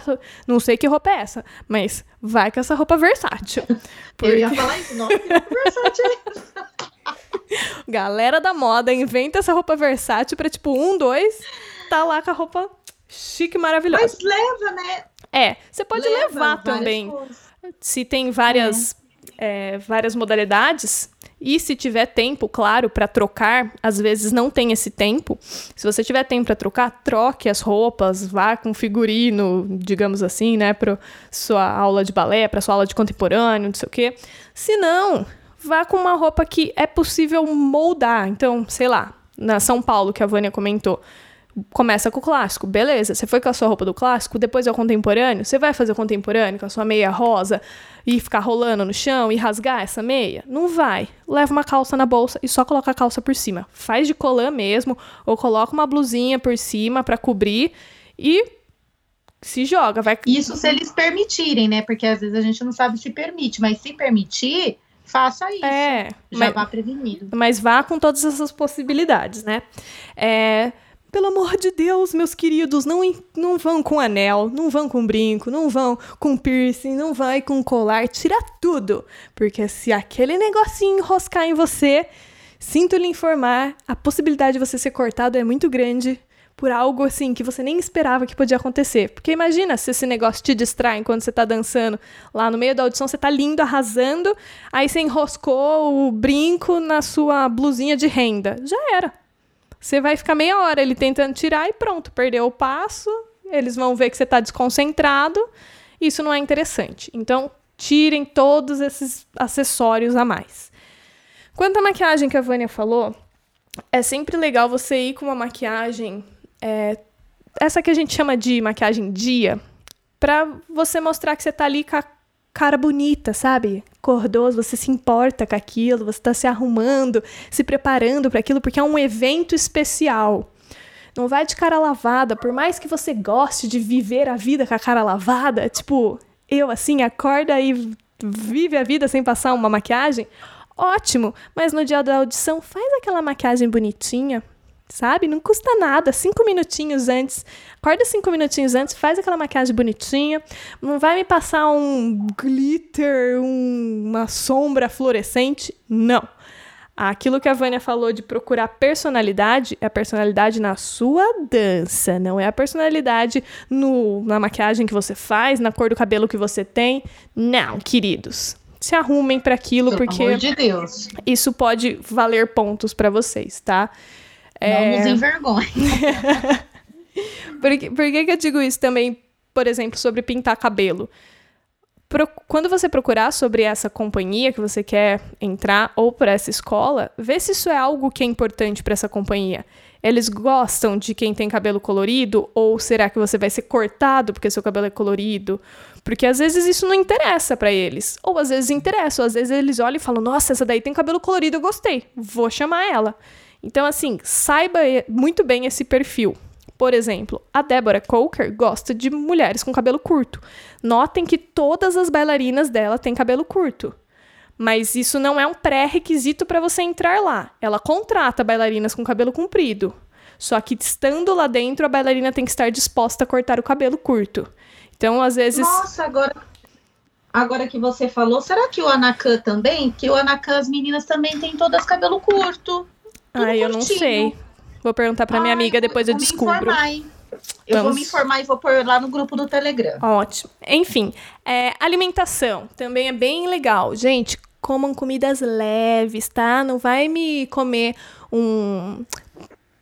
Speaker 1: Não sei que roupa é essa, mas vai com essa roupa versátil.
Speaker 2: Porque... Eu ia falar isso, que roupa versátil é?
Speaker 1: Galera da moda, inventa essa roupa versátil pra tipo um, dois, tá lá com a roupa chique maravilhosa.
Speaker 2: Mas leva, né?
Speaker 1: É, você pode leva levar também. Coisas. Se tem várias, é. É, várias modalidades, e se tiver tempo, claro, para trocar, às vezes não tem esse tempo. Se você tiver tempo para trocar, troque as roupas, vá com figurino, digamos assim, né, para sua aula de balé, para sua aula de contemporâneo, não sei o quê. Se não, vá com uma roupa que é possível moldar. Então, sei lá, na São Paulo que a Vânia comentou, começa com o clássico, beleza. Você foi com a sua roupa do clássico, depois é o contemporâneo. Você vai fazer o contemporâneo com a sua meia rosa e ficar rolando no chão e rasgar essa meia? Não vai. Leva uma calça na bolsa e só coloca a calça por cima. Faz de colã mesmo ou coloca uma blusinha por cima para cobrir e se joga, vai.
Speaker 2: Isso se eles permitirem, né? Porque às vezes a gente não sabe se permite, mas se permitir, faça isso.
Speaker 1: É,
Speaker 2: já mas, vá prevenido.
Speaker 1: Mas vá com todas essas possibilidades, né? É, pelo amor de Deus, meus queridos, não, não vão com anel, não vão com brinco, não vão com piercing, não vai com colar, tira tudo. Porque se aquele negocinho enroscar em você, sinto lhe informar, a possibilidade de você ser cortado é muito grande por algo assim que você nem esperava que podia acontecer. Porque imagina se esse negócio te distrai enquanto você tá dançando lá no meio da audição, você tá lindo, arrasando, aí você enroscou o brinco na sua blusinha de renda. Já era. Você vai ficar meia hora ele tentando tirar e pronto, perdeu o passo. Eles vão ver que você está desconcentrado. Isso não é interessante. Então, tirem todos esses acessórios a mais. Quanto à maquiagem que a Vânia falou, é sempre legal você ir com uma maquiagem, é, essa que a gente chama de maquiagem dia, para você mostrar que você tá ali com a cara bonita, sabe? Cordoso, você se importa com aquilo, você está se arrumando, se preparando para aquilo, porque é um evento especial. Não vai de cara lavada, por mais que você goste de viver a vida com a cara lavada, tipo, eu assim, acorda e vive a vida sem passar uma maquiagem, ótimo, mas no dia da audição faz aquela maquiagem bonitinha, sabe? Não custa nada, cinco minutinhos antes. Acorda cinco minutinhos antes, faz aquela maquiagem bonitinha. Não vai me passar um glitter, um, uma sombra fluorescente. Não. Aquilo que a Vânia falou de procurar personalidade é a personalidade na sua dança, não é a personalidade no, na maquiagem que você faz, na cor do cabelo que você tem. Não, queridos. Se arrumem para aquilo,
Speaker 2: Pelo
Speaker 1: porque
Speaker 2: amor de Deus.
Speaker 1: isso pode valer pontos para vocês, tá?
Speaker 2: É... Não nos envergonhe.
Speaker 1: por, que, por que, que eu digo isso também, por exemplo, sobre pintar cabelo? Pro, quando você procurar sobre essa companhia que você quer entrar ou para essa escola, vê se isso é algo que é importante para essa companhia. Eles gostam de quem tem cabelo colorido ou será que você vai ser cortado porque seu cabelo é colorido? Porque às vezes isso não interessa para eles, ou às vezes interessa, ou às vezes eles olham e falam: "Nossa, essa daí tem cabelo colorido, eu gostei. Vou chamar ela". Então, assim, saiba muito bem esse perfil. Por exemplo, a Deborah Coker gosta de mulheres com cabelo curto. Notem que todas as bailarinas dela têm cabelo curto. Mas isso não é um pré-requisito para você entrar lá. Ela contrata bailarinas com cabelo comprido. Só que estando lá dentro, a bailarina tem que estar disposta a cortar o cabelo curto. Então, às vezes.
Speaker 2: Nossa, agora agora que você falou, será que o Anacan também? Que o Anacan, as meninas também têm todas cabelo curto.
Speaker 1: Ai, eu não sei. Vou perguntar pra minha Ai, amiga, depois eu descubro.
Speaker 2: Informar, eu Vamos... vou me informar e vou pôr lá no grupo do Telegram.
Speaker 1: Ótimo. Enfim, é, alimentação também é bem legal. Gente, comam comidas leves, tá? Não vai me comer um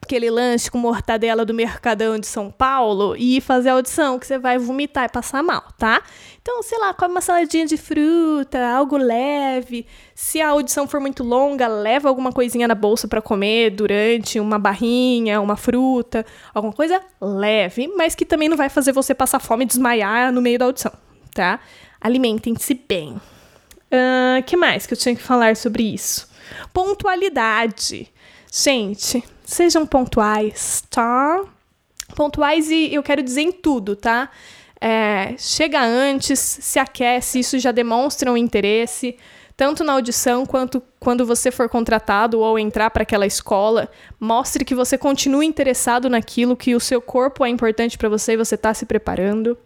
Speaker 1: aquele lanche com mortadela do Mercadão de São Paulo e fazer audição que você vai vomitar e passar mal, tá? Então, sei lá, come uma saladinha de fruta, algo leve. Se a audição for muito longa, leva alguma coisinha na bolsa para comer durante uma barrinha, uma fruta, alguma coisa leve, mas que também não vai fazer você passar fome e desmaiar no meio da audição, tá? Alimentem-se bem. O uh, que mais que eu tinha que falar sobre isso? Pontualidade. Gente, sejam pontuais, tá? Pontuais e eu quero dizer em tudo, tá? É, chega antes, se aquece, isso já demonstra um interesse, tanto na audição quanto quando você for contratado ou entrar para aquela escola. Mostre que você continua interessado naquilo, que o seu corpo é importante para você e você está se preparando.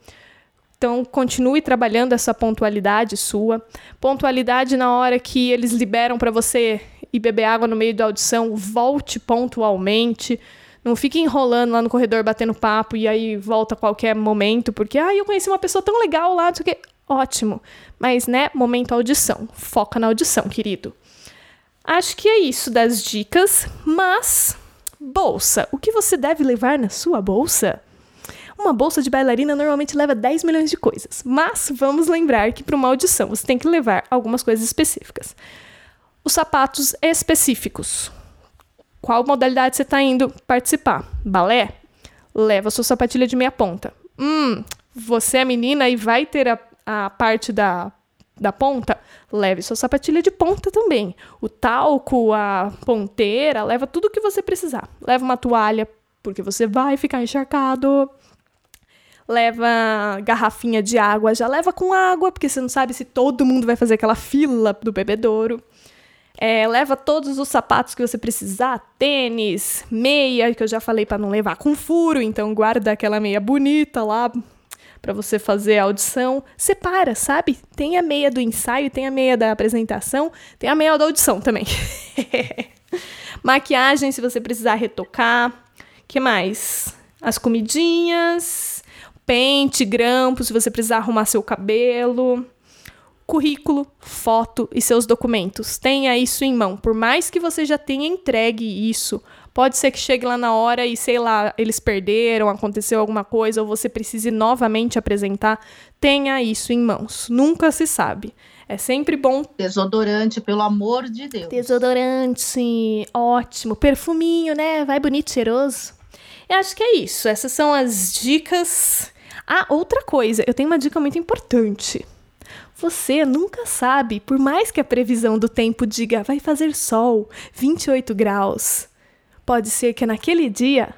Speaker 1: Então, continue trabalhando essa pontualidade sua. Pontualidade na hora que eles liberam para você ir beber água no meio da audição, volte pontualmente. Não fique enrolando lá no corredor batendo papo e aí volta a qualquer momento, porque ah, eu conheci uma pessoa tão legal lá, não sei o quê. Ótimo. Mas, né, momento audição. Foca na audição, querido. Acho que é isso das dicas, mas bolsa. O que você deve levar na sua bolsa? Uma bolsa de bailarina normalmente leva 10 milhões de coisas, mas vamos lembrar que para uma audição você tem que levar algumas coisas específicas. Os sapatos específicos. Qual modalidade você está indo participar? Balé? Leva sua sapatilha de meia ponta. Hum, você é menina e vai ter a, a parte da, da ponta? Leve sua sapatilha de ponta também. O talco, a ponteira, leva tudo o que você precisar. Leva uma toalha, porque você vai ficar encharcado leva garrafinha de água, já leva com água, porque você não sabe se todo mundo vai fazer aquela fila do bebedouro. É, leva todos os sapatos que você precisar, tênis, meia, que eu já falei para não levar com furo, então guarda aquela meia bonita lá para você fazer a audição. Separa, sabe? Tem a meia do ensaio, tem a meia da apresentação, tem a meia da audição também. Maquiagem, se você precisar retocar. que mais? As comidinhas, pente, grampo, se você precisar arrumar seu cabelo, currículo, foto e seus documentos. Tenha isso em mão. Por mais que você já tenha entregue isso, pode ser que chegue lá na hora e, sei lá, eles perderam, aconteceu alguma coisa, ou você precise novamente apresentar. Tenha isso em mãos. Nunca se sabe. É sempre bom.
Speaker 2: Desodorante, pelo amor de Deus.
Speaker 1: Desodorante, ótimo. Perfuminho, né? Vai bonito, cheiroso. Eu acho que é isso. Essas são as dicas ah, outra coisa, eu tenho uma dica muito importante. Você nunca sabe, por mais que a previsão do tempo diga vai fazer sol, 28 graus, pode ser que naquele dia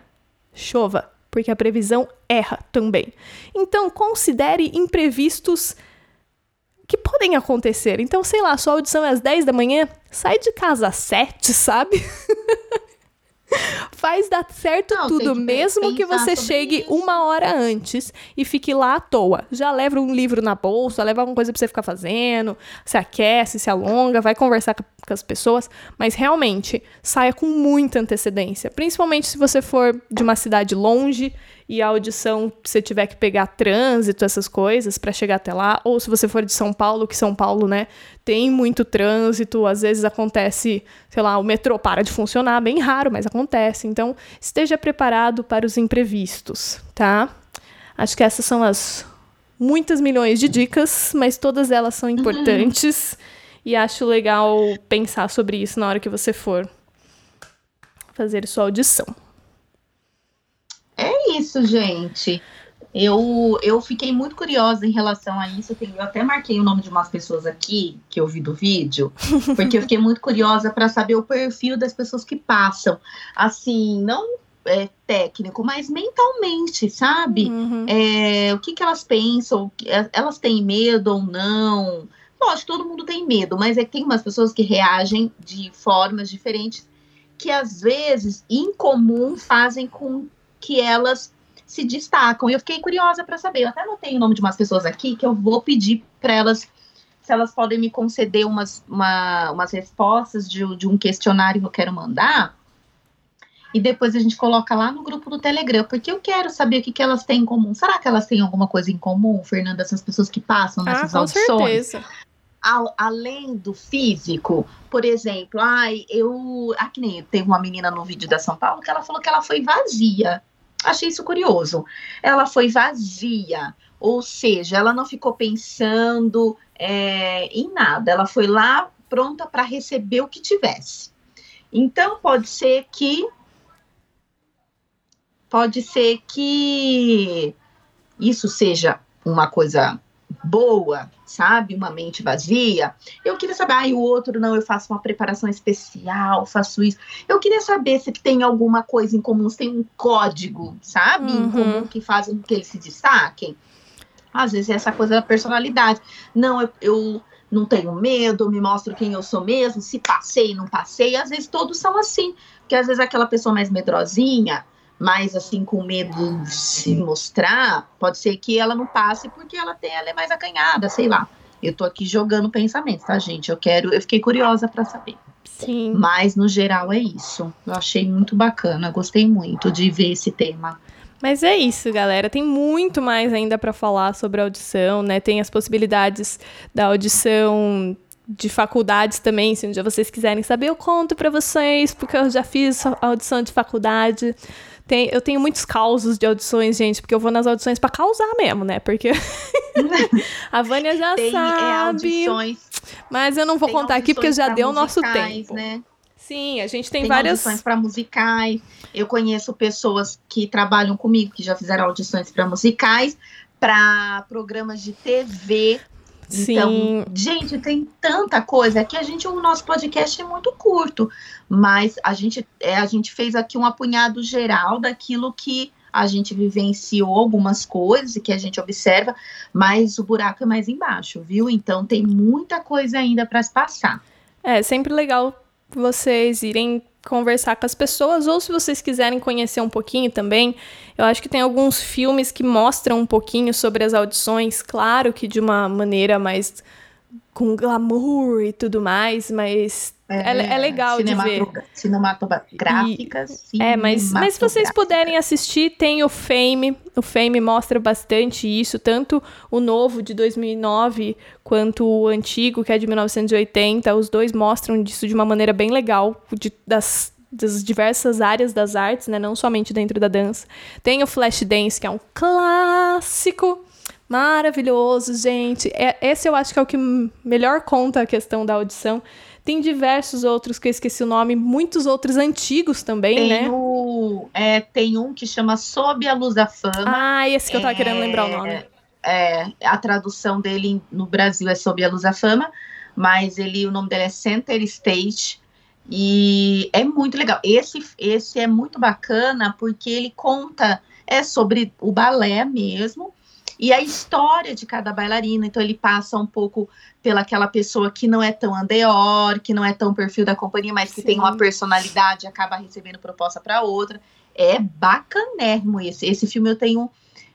Speaker 1: chova, porque a previsão erra também. Então, considere imprevistos que podem acontecer. Então, sei lá, sua audição é às 10 da manhã, sai de casa às 7, sabe? Faz dar certo não, tudo, mesmo que você chegue isso. uma hora antes e fique lá à toa. Já leva um livro na bolsa, leva alguma coisa pra você ficar fazendo, se aquece, se alonga, vai conversar com as pessoas, mas realmente saia com muita antecedência, principalmente se você for de uma cidade longe e a audição você tiver que pegar trânsito, essas coisas para chegar até lá, ou se você for de São Paulo, que São Paulo, né, tem muito trânsito, às vezes acontece, sei lá, o metrô para de funcionar, bem raro, mas acontece. Então, esteja preparado para os imprevistos, tá? Acho que essas são as muitas milhões de dicas, mas todas elas são importantes uhum. e acho legal pensar sobre isso na hora que você for fazer sua audição.
Speaker 2: Isso, gente. Eu, eu fiquei muito curiosa em relação a isso. Eu até marquei o nome de umas pessoas aqui que eu vi do vídeo, porque eu fiquei muito curiosa para saber o perfil das pessoas que passam. Assim, não é, técnico, mas mentalmente, sabe? Uhum. É, o que, que elas pensam? É, elas têm medo ou não? Lógico, todo mundo tem medo, mas é que tem umas pessoas que reagem de formas diferentes que às vezes, em comum, fazem com que elas se destacam. E eu fiquei curiosa para saber. Eu até anotei o nome de umas pessoas aqui que eu vou pedir para elas se elas podem me conceder umas, uma, umas respostas de, de um questionário que eu quero mandar. E depois a gente coloca lá no grupo do Telegram, porque eu quero saber o que, que elas têm em comum. Será que elas têm alguma coisa em comum, Fernanda, essas pessoas que passam ah, nessas ah, com audições? Certeza. Ao, além do físico, por exemplo, ai, eu. Ah, que nem teve uma menina no vídeo da São Paulo que ela falou que ela foi vazia. Achei isso curioso. Ela foi vazia, ou seja, ela não ficou pensando é, em nada, ela foi lá pronta para receber o que tivesse. Então, pode ser que. Pode ser que isso seja uma coisa boa, sabe? Uma mente vazia. Eu queria saber, ah, e o outro não, eu faço uma preparação especial, faço isso. Eu queria saber se tem alguma coisa em comum, se tem um código, sabe? Uhum. Em comum que faz com que eles se destaquem. Às vezes é essa coisa da personalidade. Não, eu, eu não tenho medo, me mostro quem eu sou mesmo, se passei, não passei. Às vezes todos são assim. Porque às vezes aquela pessoa mais medrosinha, mais assim com medo de se mostrar, pode ser que ela não passe porque ela tem, ela é mais acanhada, sei lá. Eu tô aqui jogando pensamentos, tá, gente? Eu quero, eu fiquei curiosa para saber.
Speaker 1: Sim.
Speaker 2: Mas no geral é isso. Eu achei muito bacana, gostei muito de ver esse tema.
Speaker 1: Mas é isso, galera. Tem muito mais ainda para falar sobre a audição, né? Tem as possibilidades da audição de faculdades também, se um dia vocês quiserem saber, eu conto para vocês, porque eu já fiz audição de faculdade. Tem, eu tenho muitos causos de audições, gente, porque eu vou nas audições para causar mesmo, né? Porque a Vânia já tem, é, sabe. É, audições, mas eu não vou contar aqui porque já deu o nosso tempo. Né? Sim, a gente tem, tem várias
Speaker 2: audições para musicais. Eu conheço pessoas que trabalham comigo que já fizeram audições para musicais, para programas de TV. Sim. Então, gente, tem tanta coisa que a gente, o nosso podcast é muito curto, mas a gente, é, a gente fez aqui um apunhado geral daquilo que a gente vivenciou algumas coisas e que a gente observa, mas o buraco é mais embaixo, viu? Então tem muita coisa ainda para se passar.
Speaker 1: É sempre legal vocês irem conversar com as pessoas, ou se vocês quiserem conhecer um pouquinho também, eu acho que tem alguns filmes que mostram um pouquinho sobre as audições, claro que de uma maneira mais com glamour e tudo mais, mas é, é, é legal de ver.
Speaker 2: Cinematográficas.
Speaker 1: É, mas, mas se vocês puderem assistir, tem o Fame. O Fame mostra bastante isso, tanto o novo de 2009 quanto o antigo, que é de 1980. Os dois mostram isso de uma maneira bem legal, de, das, das diversas áreas das artes, né? Não somente dentro da dança. Tem o Flashdance, que é um clássico maravilhoso, gente. É, esse eu acho que é o que melhor conta a questão da audição. Tem diversos outros que eu esqueci o nome, muitos outros antigos também,
Speaker 2: tem
Speaker 1: né?
Speaker 2: O, é, tem um que chama Sob a Luz da Fama.
Speaker 1: Ah, esse que eu tava é, querendo lembrar o nome.
Speaker 2: É, a tradução dele no Brasil é Sob a Luz da Fama, mas ele, o nome dele é Center Stage. E é muito legal. Esse, esse é muito bacana porque ele conta é sobre o balé mesmo, e a história de cada bailarina. Então ele passa um pouco pelaquela pessoa que não é tão andeor, que não é tão perfil da companhia, mas que Sim. tem uma personalidade e acaba recebendo proposta para outra. É bacanérrimo esse. Esse filme eu tenho.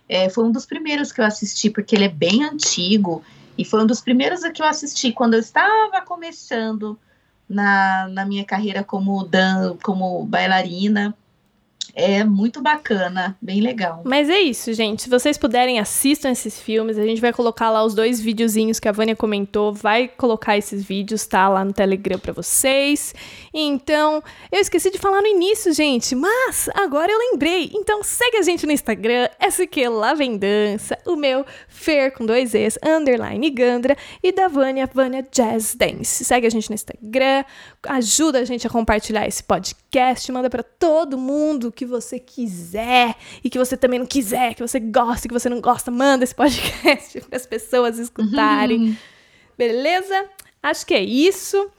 Speaker 2: É, foi um dos primeiros que eu assisti, porque ele é bem antigo. E foi um dos primeiros que eu assisti quando eu estava começando na, na minha carreira como, dan como bailarina. É muito bacana, bem legal.
Speaker 1: Mas é isso, gente. Se vocês puderem, assistam esses filmes. A gente vai colocar lá os dois videozinhos que a Vânia comentou. Vai colocar esses vídeos, tá? Lá no Telegram para vocês. Então, eu esqueci de falar no início, gente. Mas agora eu lembrei. Então, segue a gente no Instagram, SQ Lá Vem Dança. O meu, Fer com dois Es, underline Gandra. E da Vânia, Vânia Jazz Dance. Segue a gente no Instagram. Ajuda a gente a compartilhar esse podcast. Manda para todo mundo que você quiser e que você também não quiser, que você gosta, que você não gosta, manda esse podcast para as pessoas escutarem. Uhum. Beleza? Acho que é isso.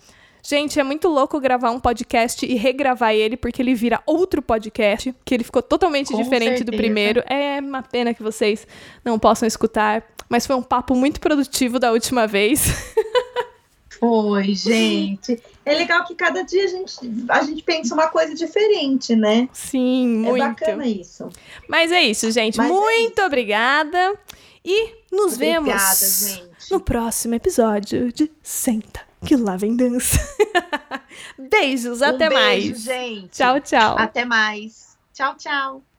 Speaker 1: Gente, é muito louco gravar um podcast e regravar ele, porque ele vira outro podcast, que ele ficou totalmente Com diferente certeza. do primeiro. É uma pena que vocês não possam escutar, mas foi um papo muito produtivo da última vez.
Speaker 2: Foi, gente. É legal que cada dia a gente, a gente pensa uma coisa diferente, né?
Speaker 1: Sim, muito. É
Speaker 2: bacana isso.
Speaker 1: Mas é isso, gente. Mas é muito é isso. obrigada. E nos
Speaker 2: Obrigada,
Speaker 1: vemos
Speaker 2: gente.
Speaker 1: no próximo episódio de Senta que lá vem dança. Beijos,
Speaker 2: Um
Speaker 1: até
Speaker 2: beijo,
Speaker 1: mais.
Speaker 2: gente.
Speaker 1: Tchau, tchau.
Speaker 2: Até mais. Tchau, tchau.